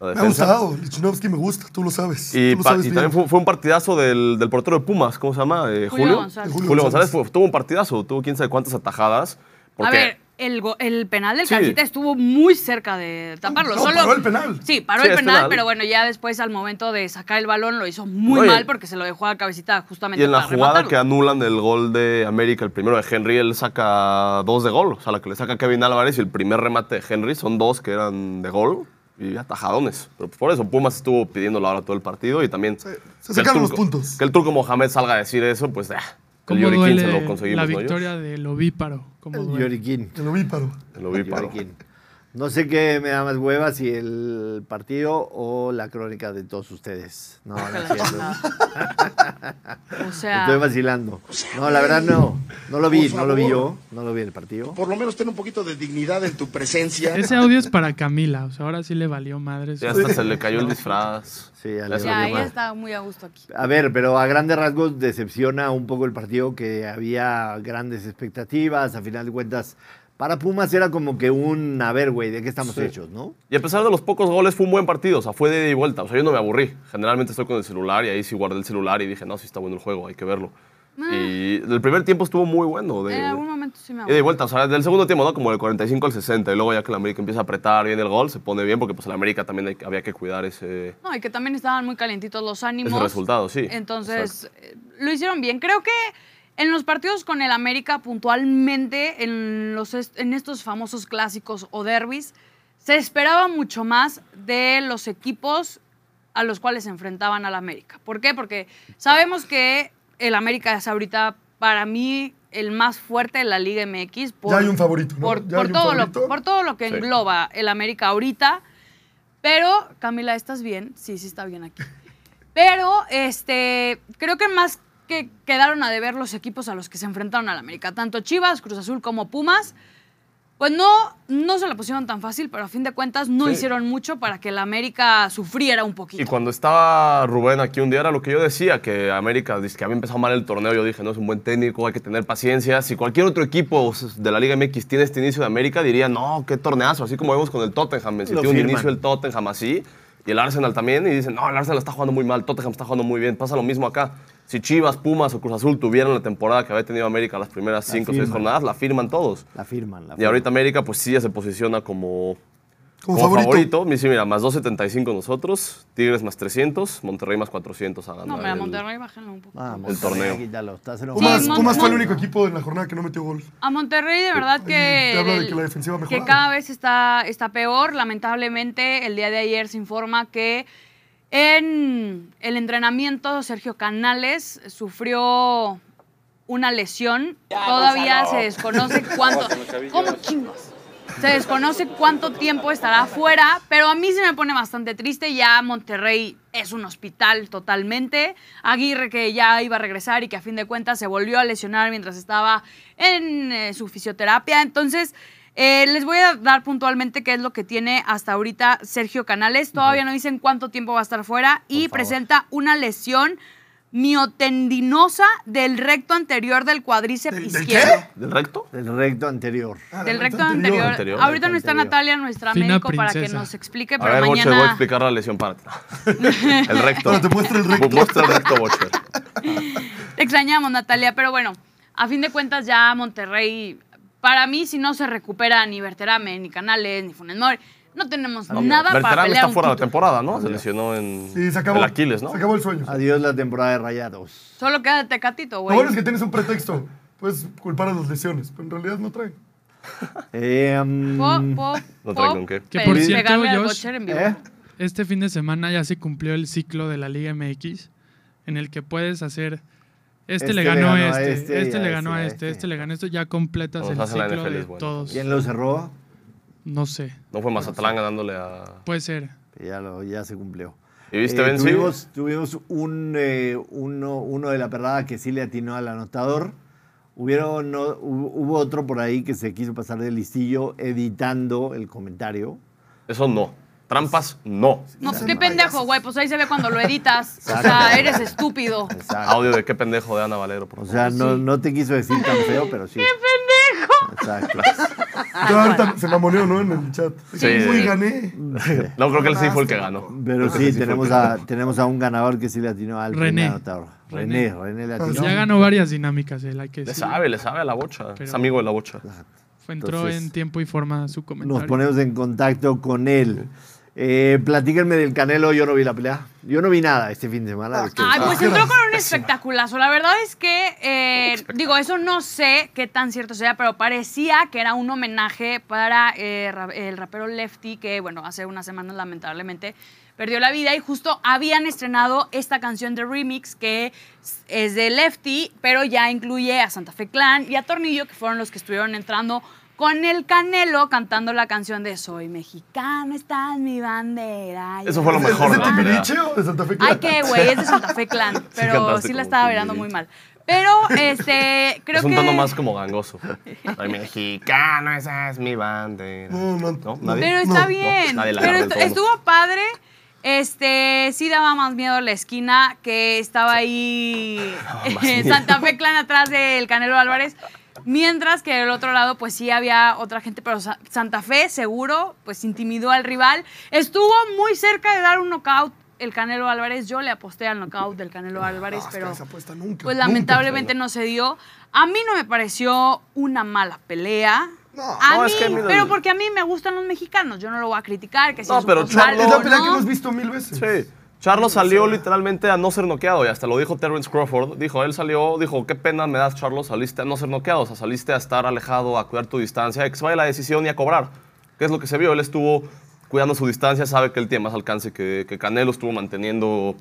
La Me ha gustado. Lichnowsky me gusta, tú lo sabes. Y, lo sabes también fue, fue un partidazo del, del portero de Pumas, ¿cómo se llama? Eh, Julio Julio. González. Julio, González González. fue- tuvo un partidazo, tuvo quién sabe cuántas atajadas. Porque A ver, el, el penal del Sí. Estuvo muy cerca de taparlo. No, Solo, paró el penal. Sí, paró Sí, el es penal, penal. pero bueno, ya después al momento de sacar el balón lo hizo muy mal porque se lo dejó a Cabecita justamente Y en la para jugada rematarlo. que anulan del gol de América, el primero de Henry, él saca dos de gol. O sea, la que le saca Kevin Álvarez y el primer remate de Henry son dos que eran de gol y atajadones. Pero por eso Pumas estuvo pidiéndolo ahora todo el partido y también. Se- el sacaron los puntos. Que el turco Mohamed salga a decir eso, pues el ¿Cómo Yorikin se duele lo conseguimos. la ¿no, victoria del ovíparo? ¿Cómo duele? Yoriquín. El ovíparo. El ovíparo. No sé qué me da más hueva, si el partido o la crónica de todos ustedes. No, no es cierto. [LAUGHS] O sea, Estoy vacilando. No, la verdad no. No lo vi, no lo vi yo. No lo vi el partido. Por lo menos ten un poquito de dignidad en tu presencia. Ese audio es para Camila, o sea, ahora sí le valió madres. Ya hasta se le cayó el disfraz. Sí, ya Ya le se ya, valió ella madre. está muy a gusto aquí. A ver, pero a grandes rasgos decepciona un poco el partido que había grandes expectativas. A final de cuentas, para Pumas era como que un, a ver, güey, ¿de qué estamos Sí. hechos, no? Y a pesar de los pocos goles, fue un buen partido. O sea, fue de ida y vuelta. O sea, yo no me aburrí. Generalmente estoy con el celular y ahí sí guardé el celular y dije, no, sí está bueno el juego, hay que verlo. Y el primer tiempo estuvo muy bueno. De, En algún momento sí me y vuelta. O sea, del segundo tiempo, ¿no? Como del 45 al 60. Y luego ya que el América empieza a apretar bien el gol, se pone bien porque pues el América también hay- había que cuidar ese, No, y que también estaban muy calientitos los ánimos. ese resultado, sí. Entonces, eh, lo hicieron bien. Creo que en los partidos con el América, puntualmente, en, los, est- en estos famosos clásicos o derbis, se esperaba mucho más de los equipos a los cuales se enfrentaban al América. ¿Por qué? Porque sabemos que el América es ahorita, para mí, el más fuerte de la Liga MX. Por, Ya hay un favorito, ¿no? Por, un todo, lo, favorito. por todo lo que Sí. engloba el América ahorita. Pero, Camila, ¿estás bien? Sí, sí está bien aquí. [LAUGHS] Pero, este, creo que más que quedaron a deber los equipos a los que se enfrentaron al América, tanto Chivas, Cruz Azul como Pumas, pues no, no se la pusieron tan fácil, pero a fin de cuentas no Sí. hicieron mucho para que el América sufriera un poquito. Y cuando estaba Rubén aquí un día era lo que yo decía, que América, dice que había empezado mal el torneo, yo dije, no, es un buen técnico, hay que tener paciencia. Si cualquier otro equipo de la Liga MX tiene este inicio de América, diría, no, qué torneazo, así como vemos con el Tottenham, si Lo tiene un inicio el Tottenham así, y el Arsenal también, y dicen, no, el Arsenal está jugando muy mal, Tottenham está jugando muy bien, pasa lo mismo acá. Si Chivas, Pumas o Cruz Azul tuvieran la temporada que había tenido América las primeras La cinco o seis jornadas, la firman todos. La firman. La Y firman. ahorita América, pues sí, ya se posiciona como, Como, como favorito. favorito. Sí, mira, más 2.75 nosotros, Tigres más 300, Monterrey más 400 a ganar. no, mira, el- Monterrey, bájenlo un poco. Ah, el Monterrey, torneo. enojado. Pumas, Sí, Pumas fue el único equipo en la jornada que no metió gol. A Monterrey de verdad que, te habla de que la defensiva ha que cada vez está, está peor. Lamentablemente, el día de ayer se informa que en el entrenamiento Sergio Canales sufrió una lesión. Todavía se desconoce [LAUGHS] cuánto. ¿Cómo chingos? Se desconoce cuánto tiempo estará fuera, pero a mí se me pone bastante triste. Ya Monterrey es un hospital totalmente. Aguirre que ya iba a regresar y que a fin de cuentas se volvió a lesionar mientras estaba en eh, su fisioterapia. Entonces, eh, les voy a dar puntualmente qué es lo que tiene hasta ahorita Sergio Canales. Todavía no dicen cuánto tiempo va a estar fuera y favor. presenta una lesión miotendinosa del recto anterior del cuádriceps ¿Del- del izquierdo. ¿Del recto? Del recto anterior. Ah, Del recto anterior. Anterior. Ahorita no está anterior. Natalia, nuestra Fina médico, para que nos explique, A pero ver, Bocher, voy a mañana. explicar la lesión para ti. [LAUGHS] el recto. Ahora te muestro el recto. Muestra el recto, Bocher. Te extrañamos, Natalia, pero bueno, a fin de cuentas ya Monterrey, para mí, si no se recupera ni Berterame, ni Canales, ni Funes Mori, no tenemos nada para Berterame pelear está fuera de la temporada, ¿no? Se lesionó en Sí, se acabó. el Aquiles, ¿no? Se acabó el sueño. Adiós la temporada de Rayados. Solo queda el Tecatito, Lo güey. bueno es que tienes un pretexto. Puedes culpar a las lesiones, pero en realidad no traen. Eh, ¿Puedo- puedo- No traigo con qué. Que por cierto, Josh, Bocher en vivo? ¿eh? Este fin de semana ya se cumplió el ciclo de la Liga MX en el que puedes hacer este, le ganó a este, este, y le a ganó a este, este, este este. le ganó a esto, ya completas Todos el ciclo NFL, de bueno. todos. ¿Quién lo cerró? No sé, No fue Mazatlán ganándole a... puede ser. Ya, lo, ya se cumplió. ¿Y viste, Eh, tuvimos, tuvimos un, eh, uno, uno de la perrada que sí le atinó al anotador. Hubieron, no, hubo, hubo otro por ahí que se quiso pasar de listillo editando el comentario. Eso no. Trampas, no. No, pues qué pendejo, güey. Pues ahí se ve cuando lo editas. O sea, eres estúpido. Exacto. Audio de qué pendejo de Ana Valero, por O favor. sea, no, no te quiso decir tan feo, pero sí. ¡Qué pendejo! Exacto. [LAUGHS] Ahorita se mamoneó, ¿no? En el chat. Sí. Uy, gané. No, creo que él sí fue el que ganó. Pero sí, tenemos a, tenemos a un ganador que sí le atinó al René. anotador. René, René le atinó. Ya ganó varias dinámicas él, hay que Le decir. sabe, le sabe a la bocha. Pero- Es amigo de la bocha. Entró Entonces, en tiempo y forma su comentario. Nos ponemos en contacto con él. Eh, platíquenme del Canelo, yo no vi la pelea. Yo no vi nada este fin de semana. es que- Ay, pues Ah, entró era con un espectaculazo. La verdad es que, eh, digo, eso no sé qué tan cierto sea, pero parecía que era un homenaje para eh, el rapero Lefty, que, bueno, hace unas semanas lamentablemente perdió la vida y justo habían estrenado esta canción de remix que es de Lefty, pero ya incluye a Santa Fe Clan y a Tornillo, que fueron los que estuvieron entrando con el Canelo cantando la canción de Soy mexicano, esta es mi bandera. Eso fue lo ¿Es mejor de de. Timbiriche o de Santa Fe? Ay, qué güey, es de Santa Fe Clan, pero sí, la estaba Timbiriche. muy mal. Pero, este, creo es un que... tono más como gangoso. Soy mexicano, esa es mi bandera. No, no. ¿No? ¿Nadie? Pero está No, bien. nadie la pero estuvo padre. Este, sí daba más miedo la esquina que estaba ahí. [LAUGHS] Santa Fe Clan atrás del Canelo Álvarez. Mientras que del otro lado, pues sí había otra gente, pero Sa- Santa Fe seguro, pues intimidó al rival. Estuvo muy cerca de dar un knockout el Canelo Álvarez. Yo le aposté al knockout del Canelo Álvarez, No, es que pero nunca, pues nunca. lamentablemente no se dio. A mí no me pareció una mala pelea. No, a no, mí, es que mira- pero porque a mí me gustan los mexicanos, yo no lo voy a criticar, que si No, es un pero Es la pelea ¿no? que hemos visto mil veces. Sí. Charlo salió literalmente a no ser noqueado y hasta lo dijo Terence Crawford. Dijo, él salió, dijo, qué pena me das, Charlo, saliste a no ser noqueado. O sea, saliste a estar alejado, a cuidar tu distancia, a que se vaya la decisión y a cobrar. ¿Qué es lo que se vio? Él estuvo cuidando su distancia, sabe que él tiene más alcance que, que Canelo, estuvo manteniendo...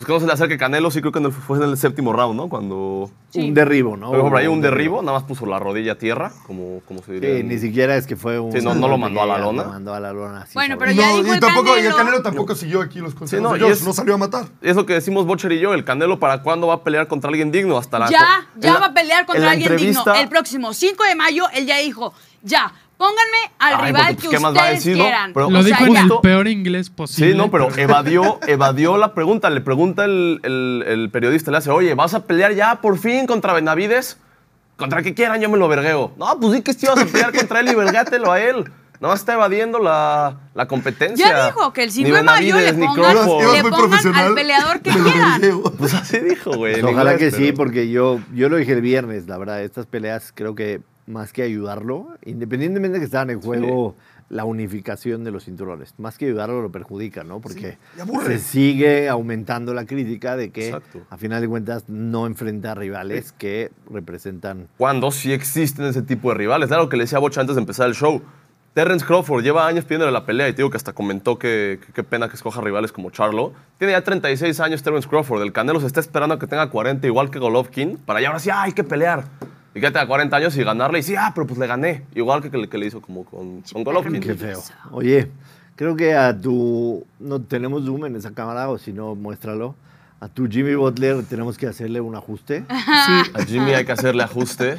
Pues que no se le acerque Canelo, sí creo que en el- fue en el séptimo round, ¿no? Cuando... Sí. Un derribo, ¿no? Por ahí un derribo, nada más puso la rodilla a tierra, como, como se diría. Sí, en- ni siquiera es que fue un. Sí, no- no lo mandó a la lona. Lo mandó a la lona. así Bueno, pero ya no, dijo y el tampoco, y el Canelo. Canelo tampoco siguió aquí los consejos no, de es- no salió a matar. Es lo que decimos Bocher y yo, el Canelo, ¿para cuándo va a pelear contra alguien digno? Hasta la Ya, ya la- va a pelear contra alguien digno. El próximo 5 de mayo, él ya dijo, ya, pónganme al Ay, rival porque, pues, que ¿qué más va a ustedes decir, quieran. Pero- Lo O sea, dijo en ya. el peor inglés posible. Sí, no, pero evadió, [LAUGHS] evadió la pregunta. Le pregunta el, el- el periodista, le hace, oye, ¿vas a pelear ya por fin contra Benavides? Contra que quieran, yo me lo vergueo. No, pues sí que sí vas a pelear contra él y vergátelo a él. No está evadiendo la, la competencia. Ya dijo que el 5 Ni de mayo le Benavides, ni pongan, le pongan al peleador que [LAUGHS] quieran. Pues así dijo, güey. Pues ojalá inglés, que sí, porque yo, yo lo dije el viernes, la verdad, estas peleas creo que más que ayudarlo, independientemente de que estaban en juego la unificación de los cinturones, más que ayudarlo lo perjudica, ¿no? Porque se sigue aumentando la crítica de que Exacto. a final de cuentas no enfrenta a rivales que representan cuando sí existen ese tipo de rivales. Claro que le decía a Bocha antes de empezar el show. Terence Crawford lleva años pidiéndole la pelea y te digo que hasta comentó que qué pena que escoja rivales como Charlo. Tiene ya 36 años Terence Crawford. El Canelo se está esperando a que tenga 40 igual que Golovkin para ya ahora sí, hay que pelear. Y que tenga 40 años y ganarle y sí, ah, pero pues le gané. Igual que, que, le- que le hizo como con, con Golovkin. Qué feo. Oye, creo que a tu. No tenemos zoom en esa cámara, o si no, muéstralo. A tu Jimmy Butler tenemos que hacerle un ajuste. [LAUGHS] A Jimmy hay que hacerle ajuste.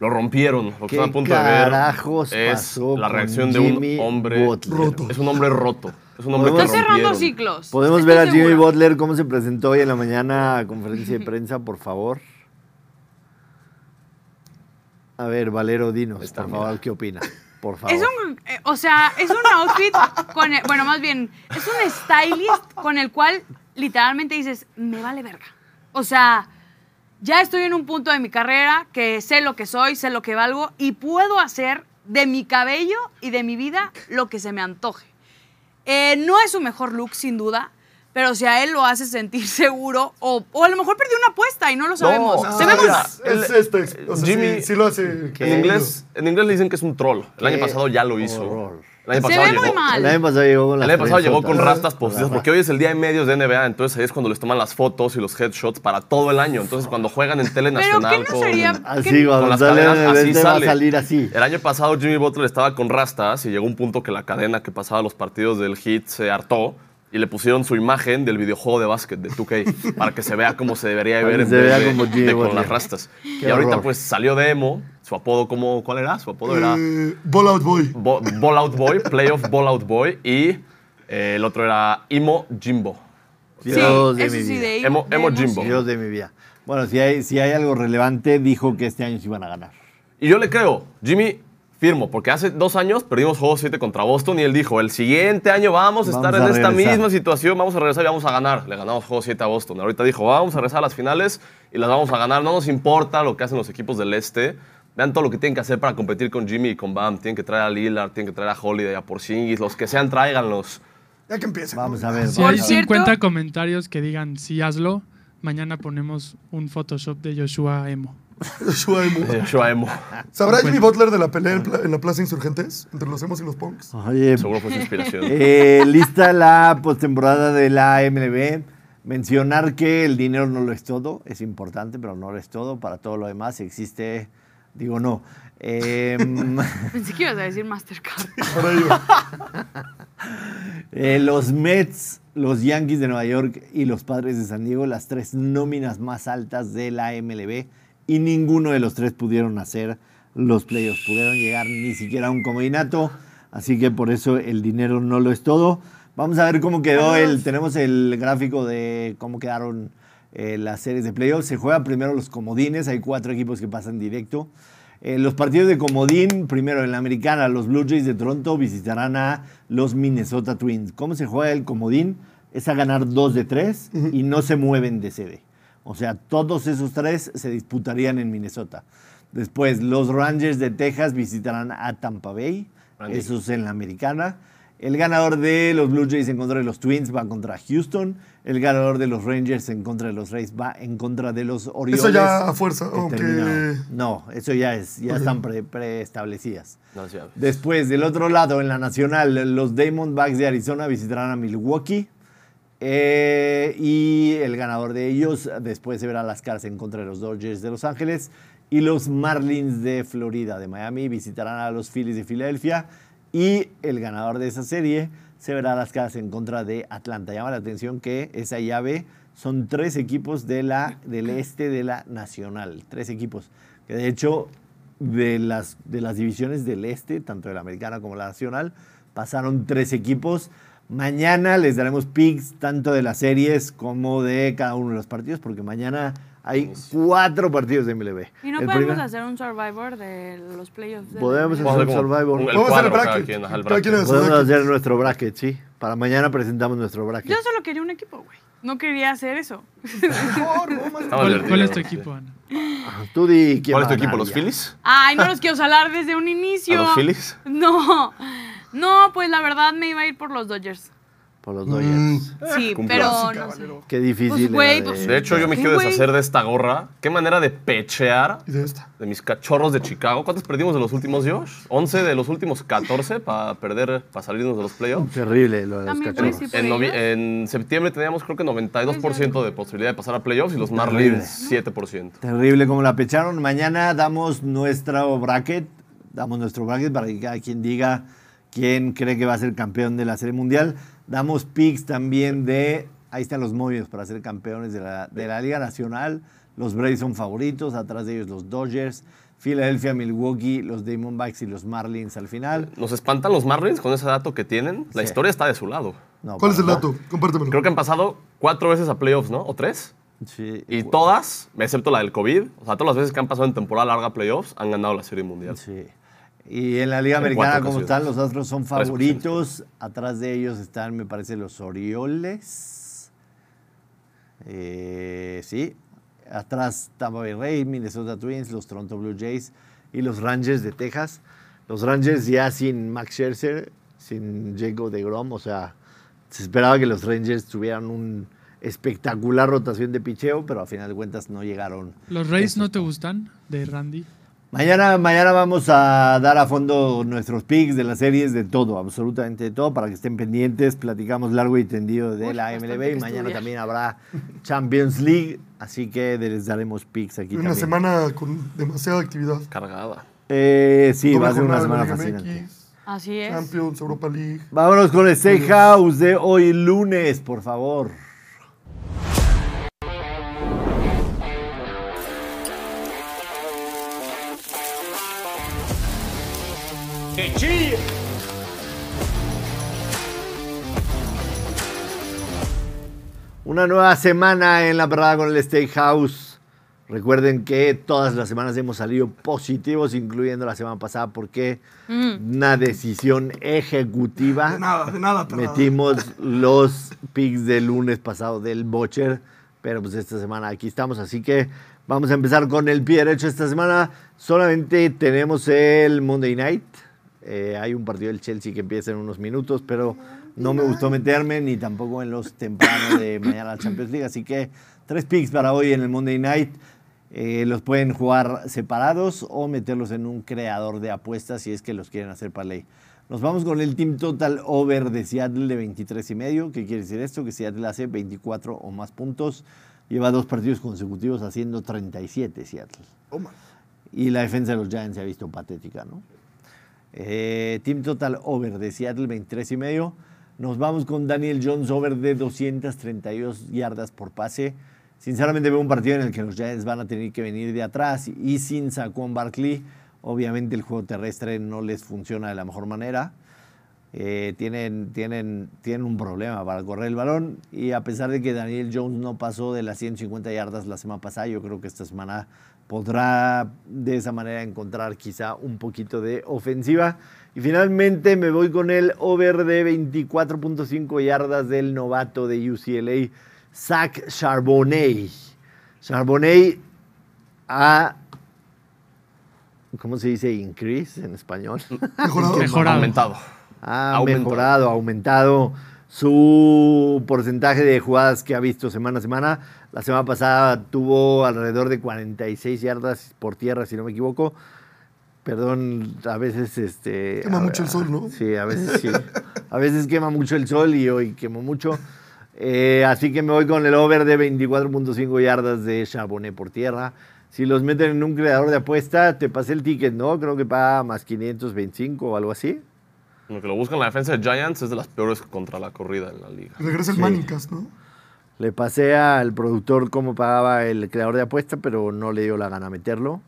Lo rompieron. Lo que ¿Qué están a punto de ver carajos es pasó la con reacción de Jimmy un hombre Butler? Roto. Es un hombre roto. Es un hombre que Está cerrando ciclos. Podemos estoy ver a Jimmy segura. Butler cómo se presentó hoy en la mañana a conferencia de prensa, por favor. A ver, Valero, dinos, Está, por mira. favor, ¿qué opinas? Por favor. Es un, eh, o sea, es un outfit con, el- bueno, más bien, es un stylist con el cual literalmente dices, me vale verga. O sea, ya estoy en un punto de mi carrera que sé lo que soy, sé lo que valgo y puedo hacer de mi cabello y de mi vida lo que se me antoje. Eh, no es su mejor look, sin duda, pero si a él lo hace sentir [LAUGHS] seguro, o, o a lo mejor perdió una apuesta y no lo sabemos. No, mira, es, este. O sea, Jimmy- sí, sí lo hace. En inglés, en inglés le dicen que es un troll. El año pasado ya lo hizo. horror. El año Se pasado ve llegó, muy mal. El año pasado llegó con El año pasado llegó con rastas postizas, porque hoy es el día de medios de NBA, entonces ahí es cuando les toman las fotos y los headshots para todo el año. Entonces cuando juegan en tele [LAUGHS] Pero nacional ¿qué no con... Así, ¿Qué- cuando con las sale cadenas, así evento va a sale. salir así. El año pasado Jimmy Butler estaba con rastas y llegó un punto que la cadena que pasaba los partidos del Heat se hartó y le pusieron su imagen del videojuego de básquet de 2K para que se vea como se debería de ver en se vez vea de, como Jimmy de con las rastas. y Qué ahorita horror. pues salió de emo, Su apodo, ¿cómo, ¿cuál era? Su apodo era Eh, Ball Out Boy. Bo- Ball Out Boy, Playoff Ball Out Boy. Y eh, el otro era Imo Jimbo. Sí, Dios de mi sí, vida. de Emo- de Emo. Jimbo. Dios de mi vida. Bueno, si hay, si hay algo relevante, dijo que este año se iban a ganar. Y yo le creo, Jimmy, firmo, porque hace dos años perdimos juego 7 contra Boston y él dijo, el siguiente año vamos a Vamos estar a en esta misma situación, vamos a regresar y vamos a ganar. Le ganamos juego 7 a Boston. Ahorita dijo, vamos a regresar a las finales y las vamos a ganar. No nos importa lo que hacen los equipos del este. Vean todo lo que tienen que hacer para competir con Jimmy y con Bam. Tienen que traer a Lillard, tienen que traer a Holiday, a Porzingis, los que sean, tráiganlos. Ya que empiece. Vamos a ver. Si hay vamos a ver. cierto- 50 comentarios que digan sí hazlo, mañana ponemos un Photoshop de Joshua Emo. [LAUGHS] Joshua Emo. Joshua Emo. ¿Sabrá Jimmy Butler de la pelea en, pla- en la Plaza Insurgentes? Entre los emos y los punks. Oye, Seguro fue su inspiración. [LAUGHS] eh, lista la postemporada de la MLB. Mencionar que el dinero no lo es todo, es importante, pero no lo es todo. Para todo lo demás existe, digo no. Em, [LAUGHS] Pensé que ibas a decir Mastercard. Para ello. Eh, los Mets, los Yankees de Nueva York y los Padres de San Diego, las tres nóminas más altas de la MLB, y ninguno de los tres pudieron hacer los playoffs, pudieron llegar ni siquiera a un comodinato, así que por eso el dinero no lo es todo. Vamos a ver cómo quedó el, tenemos el gráfico de cómo quedaron eh, las series de playoffs. Se juegan primero los comodines, hay cuatro equipos que pasan directo. Eh, los partidos de comodín, primero en la americana, los Blue Jays de Toronto visitarán a los Minnesota Twins. ¿Cómo se juega el comodín? Es a ganar dos de tres y no se mueven de sede. O sea, todos esos tres se disputarían en Minnesota. Después, los Rangers de Texas visitarán a Tampa Bay. Randy. Eso es en la americana. El ganador de los Blue Jays en contra de los Twins va contra Houston. El ganador de los Rangers en contra de los Rays va en contra de los Orioles. Eso ya a fuerza, que aunque-. No, eso ya es, ya están pre- preestablecidas. No, sí, Después, del otro lado, en la nacional, los Diamondbacks de Arizona visitarán a Milwaukee. Eh, y el ganador de ellos después se verá las caras en contra de los Dodgers de Los Ángeles. Y los Marlins de Florida, de Miami, visitarán a los Phillies de Filadelfia. Y el ganador de esa serie se verá las caras en contra de Atlanta. Llama la atención que esa llave son tres equipos de la, del este de la nacional. Tres equipos. Que de hecho, de las, de las divisiones del este, tanto de la americana como la nacional, pasaron tres equipos. Mañana les daremos picks tanto de las series como de cada uno de los partidos, porque mañana hay cuatro partidos de MLB. ¿Y no El podemos primer- hacer un Survivor de los playoffs? de la Podemos hacer Survivor. un- Vamos a hacer el bracket. quien, el Cada quien bracket. Podemos hacer nuestro bracket, sí. Para mañana presentamos nuestro bracket. Yo solo quería un equipo, güey. No quería hacer eso. ¿Cuál, es tu equipo, Ana? Tú di quién ¿Cuál es tu equipo? ¿Los. Phillies? Ay, no los quiero salar desde un inicio. ¿A los Phillies? No. No, pues la verdad me iba a ir por los Dodgers. Por los Mm, Dodgers. Sí, pero no sé. Qué difícil. Pues, güey, era pues, De hecho, yo me ¿Qué, quiero güey? deshacer de esta gorra. Qué manera de pechear Y de esta. de mis cachorros de Chicago. ¿Cuántos perdimos de los últimos, Josh? ¿11 de los últimos 14 para perder, para salirnos de los playoffs? Terrible lo de los También, cachorros. En, novi- septiembre teníamos creo que 92% de posibilidad de pasar a playoffs y los. Marlins 7%. Terrible como la pecharon. Mañana damos nuestro bracket. Damos nuestro bracket para que cada quien diga quién cree que va a ser campeón de la Serie Mundial. Damos picks también de. Ahí están los movios para ser campeones de la, de la Liga Nacional. Los Braves son favoritos. Atrás de ellos los Dodgers. Filadelfia, Milwaukee, los Diamondbacks y los Marlins al final. ¿Nos espantan los Marlins con ese dato que tienen? La Sí. historia está de su lado. No, ¿Cuál es el dato? Compártemelo. Creo que han pasado cuatro veces a playoffs, ¿no? ¿O tres? Sí. Y todas, excepto la del COVID, o sea, todas las veces que han pasado en temporada larga a playoffs, han ganado la Serie Mundial. Sí. Y en la Liga En Americana, ocasiones. están, los Astros son favoritos. Atrás de ellos están, me parece, los Orioles. Eh, sí. Atrás Tampa Bay Rays, Minnesota Twins, los Toronto Blue Jays y los Rangers de Texas. Los Rangers ya sin Max Scherzer, sin Jacob DeGrom, o sea, se esperaba que los Rangers tuvieran un espectacular rotación de picheo, pero a final de cuentas no llegaron. ¿Los Rays no te gustan de Randy? Mañana, mañana vamos a dar a fondo nuestros picks de las series, de todo, absolutamente de todo, para que estén pendientes. Platicamos largo y tendido de Uy, la MLB y mañana estudiar. también habrá Champions League, así que les daremos picks aquí Una también. semana con demasiada actividad. Cargada. Eh, sí, Doble va a ser una semana fascinante. MX, Así es. Champions, Europa League. Vámonos con el Steakhouse de hoy lunes, por favor. Una nueva semana en la parada con el Steakhouse. Recuerden que todas las semanas hemos salido positivos, incluyendo la semana pasada, porque una decisión ejecutiva. De nada, de nada. Metimos los picks del lunes pasado del Bocher, pero pues esta semana aquí estamos, así que vamos a empezar con el pie derecho esta semana. Solamente tenemos el Monday Night. Eh, hay un partido del Chelsea que empieza en unos minutos, pero no me gustó meterme ni tampoco en los tempranos de mañana la Champions League, así que tres picks para hoy en el Monday Night. Eh, los pueden jugar separados o meterlos en un creador de apuestas si es que los quieren hacer parlay. Nos vamos con el Team Total Over de Seattle de 23 y medio. ¿Qué quiere decir esto? Que Seattle hace 24 o más puntos. Lleva dos partidos consecutivos haciendo 37 Seattle. Y la defensa de los Giants se ha visto patética, ¿no? Eh, Team Total Over de Seattle 23 y medio. Nos vamos con Daniel Jones over de 232 yardas por pase. Sinceramente veo un partido en el que los Giants van a tener que venir de atrás y sin Saquon Barkley, obviamente el juego terrestre no les funciona de la mejor manera. Eh, tienen, tienen, tienen un problema para correr el balón y a pesar de que Daniel Jones no pasó de las 150 yardas la semana pasada, yo creo que esta semana podrá de esa manera encontrar quizá un poquito de ofensiva. Y finalmente me voy con el over de 24.5 yardas del novato de UCLA, Zach Charbonnet. Charbonnet ha, ¿cómo se dice? Increase en español. Mejorado. Mejorado. Aumentado. ha Aumentado. mejorado, ha aumentado su porcentaje de jugadas que ha visto semana a semana. La semana pasada tuvo alrededor de 46 yardas por tierra, si no me equivoco. Perdón, a veces este. Quema a- mucho el sol, ¿no? Sí, a veces sí. A veces quema mucho el sol y hoy quemó mucho. Eh, así que me voy con el over de 24.5 yardas de Charbonnet por tierra. Si los meten en un creador de apuesta, te pasé el ticket, ¿no? Creo que paga más 525 o algo así. Lo que lo buscan la defensa de Giants es de las peores contra la corrida en la liga. Regresa el Sí. Manningcast, ¿no? Le pasé al productor cómo pagaba el creador de apuesta, pero no le dio la gana meterlo.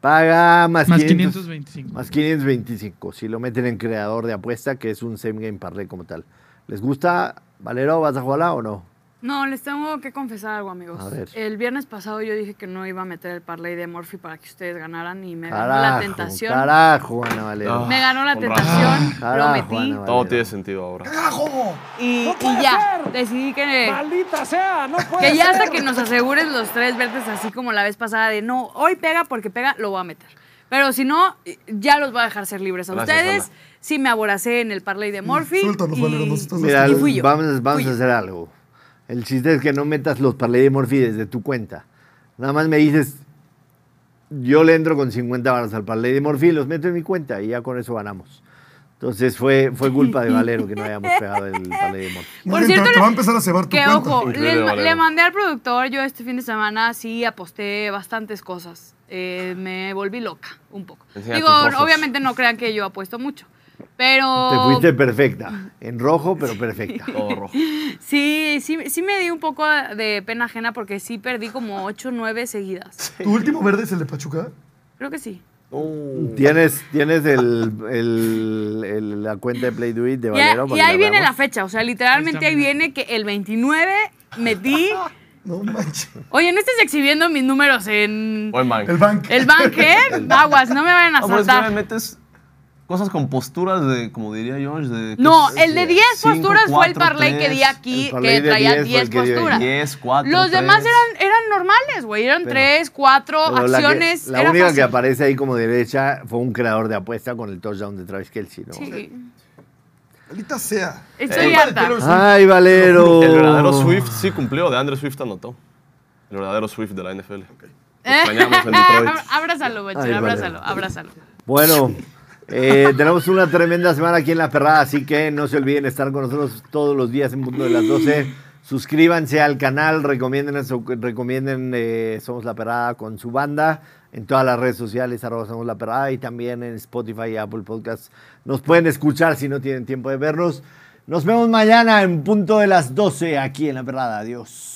Paga más, Más 500 525. Más 525. Si lo meten en creador de apuesta, que es un same game parlay como tal. ¿Les gusta? Valero, ¿vas a jugarla o no? No, les tengo que confesar algo, amigos. A ver. El viernes pasado yo dije que no iba a meter el parlay de Murphy para que ustedes ganaran y me ganó la tentación. carajo, Ana Valero. Ah. Me ganó la tentación, lo Carajo, metí Ana Todo tiene sentido ahora. ¡Carajo! y, y ya. Decidí que, ¡Maldita sea! ¡No puede que ya hasta ser! que nos asegures los tres verdes, así como la vez pasada, de no, hoy pega porque pega, lo voy a meter. Pero si no, ya los voy a dejar ser libres a Gracias, ustedes. Ana. Sí me aboracé en el parlay de Murphy. Suéltanos, y- Valero, nos estás Mira, y fui yo. vamos, vamos Fui a hacer algo. El chiste es que no metas los parlay de Morphy desde tu cuenta. Nada más me dices, yo le entro con 50 baros al parlay de Morphy y los meto en mi cuenta y ya con eso ganamos. Entonces fue, fue culpa de Valero que no hayamos [LAUGHS] pegado el parlay de Morphy. Por bien, cierto, te, te va a empezar a cebar tu Que cuenta. ojo, le, le mandé al productor, yo este fin de semana sí aposté bastantes cosas. Eh, me volví loca un poco. Enseña Digo, obviamente no crean que yo apuesto mucho. Pero Te fuiste perfecta, en rojo pero perfecta. Todo rojo. [LAUGHS] sí, sí, sí me di un poco de pena ajena porque sí perdí como 8 o 9 seguidas. ¿Tu último verde es el de Pachuca? Creo que sí. ¿Tienes, tienes el, el- el- la cuenta de Play Do It de Y, Valero? y que ahí viene la fecha, o sea, literalmente ahí viene que el 29 metí... [LAUGHS] No manches. Oye, no estés exhibiendo mis números en Buen bank. El bank. [LAUGHS] el banquet. Aguas, no me vayan a No, pero es que saltar. me metes cosas con posturas de, como diría George, de... No, el de 10 Cinco, posturas fue el parlay que di aquí, que traía 10 fue 10 el que dio ahí. posturas. 10, 4, Los demás eran, eran normales, güey. Eran Pero- 3, 4 Pero la que- acciones. La, era única fácil. que aparece ahí como derecha fue un creador de apuesta con el touchdown de Travis Kelsey, ¿no? Sí. Maldita sea. Estoy Eh, harta. Ay, Valero. El verdadero Swift sí cumplió, de Andre Swift anotó. El verdadero Swift de la NFL. Lo extrañamos en [LAUGHS] Detroit. Ab- Abrázalo, vale. abrázalo, abrázalo. Bueno, eh, tenemos una tremenda semana aquí en La Perrada, así que no se olviden estar con nosotros todos los días en punto de las 12. Suscríbanse al canal, recomienden, recomienden eh, Somos La Perrada con su banda en todas las redes sociales, arroba Somos La Perrada y también en Spotify y Apple Podcasts. Nos pueden escuchar si no tienen tiempo de vernos. Nos vemos mañana en punto de las 12 aquí en La Perrada. Adiós.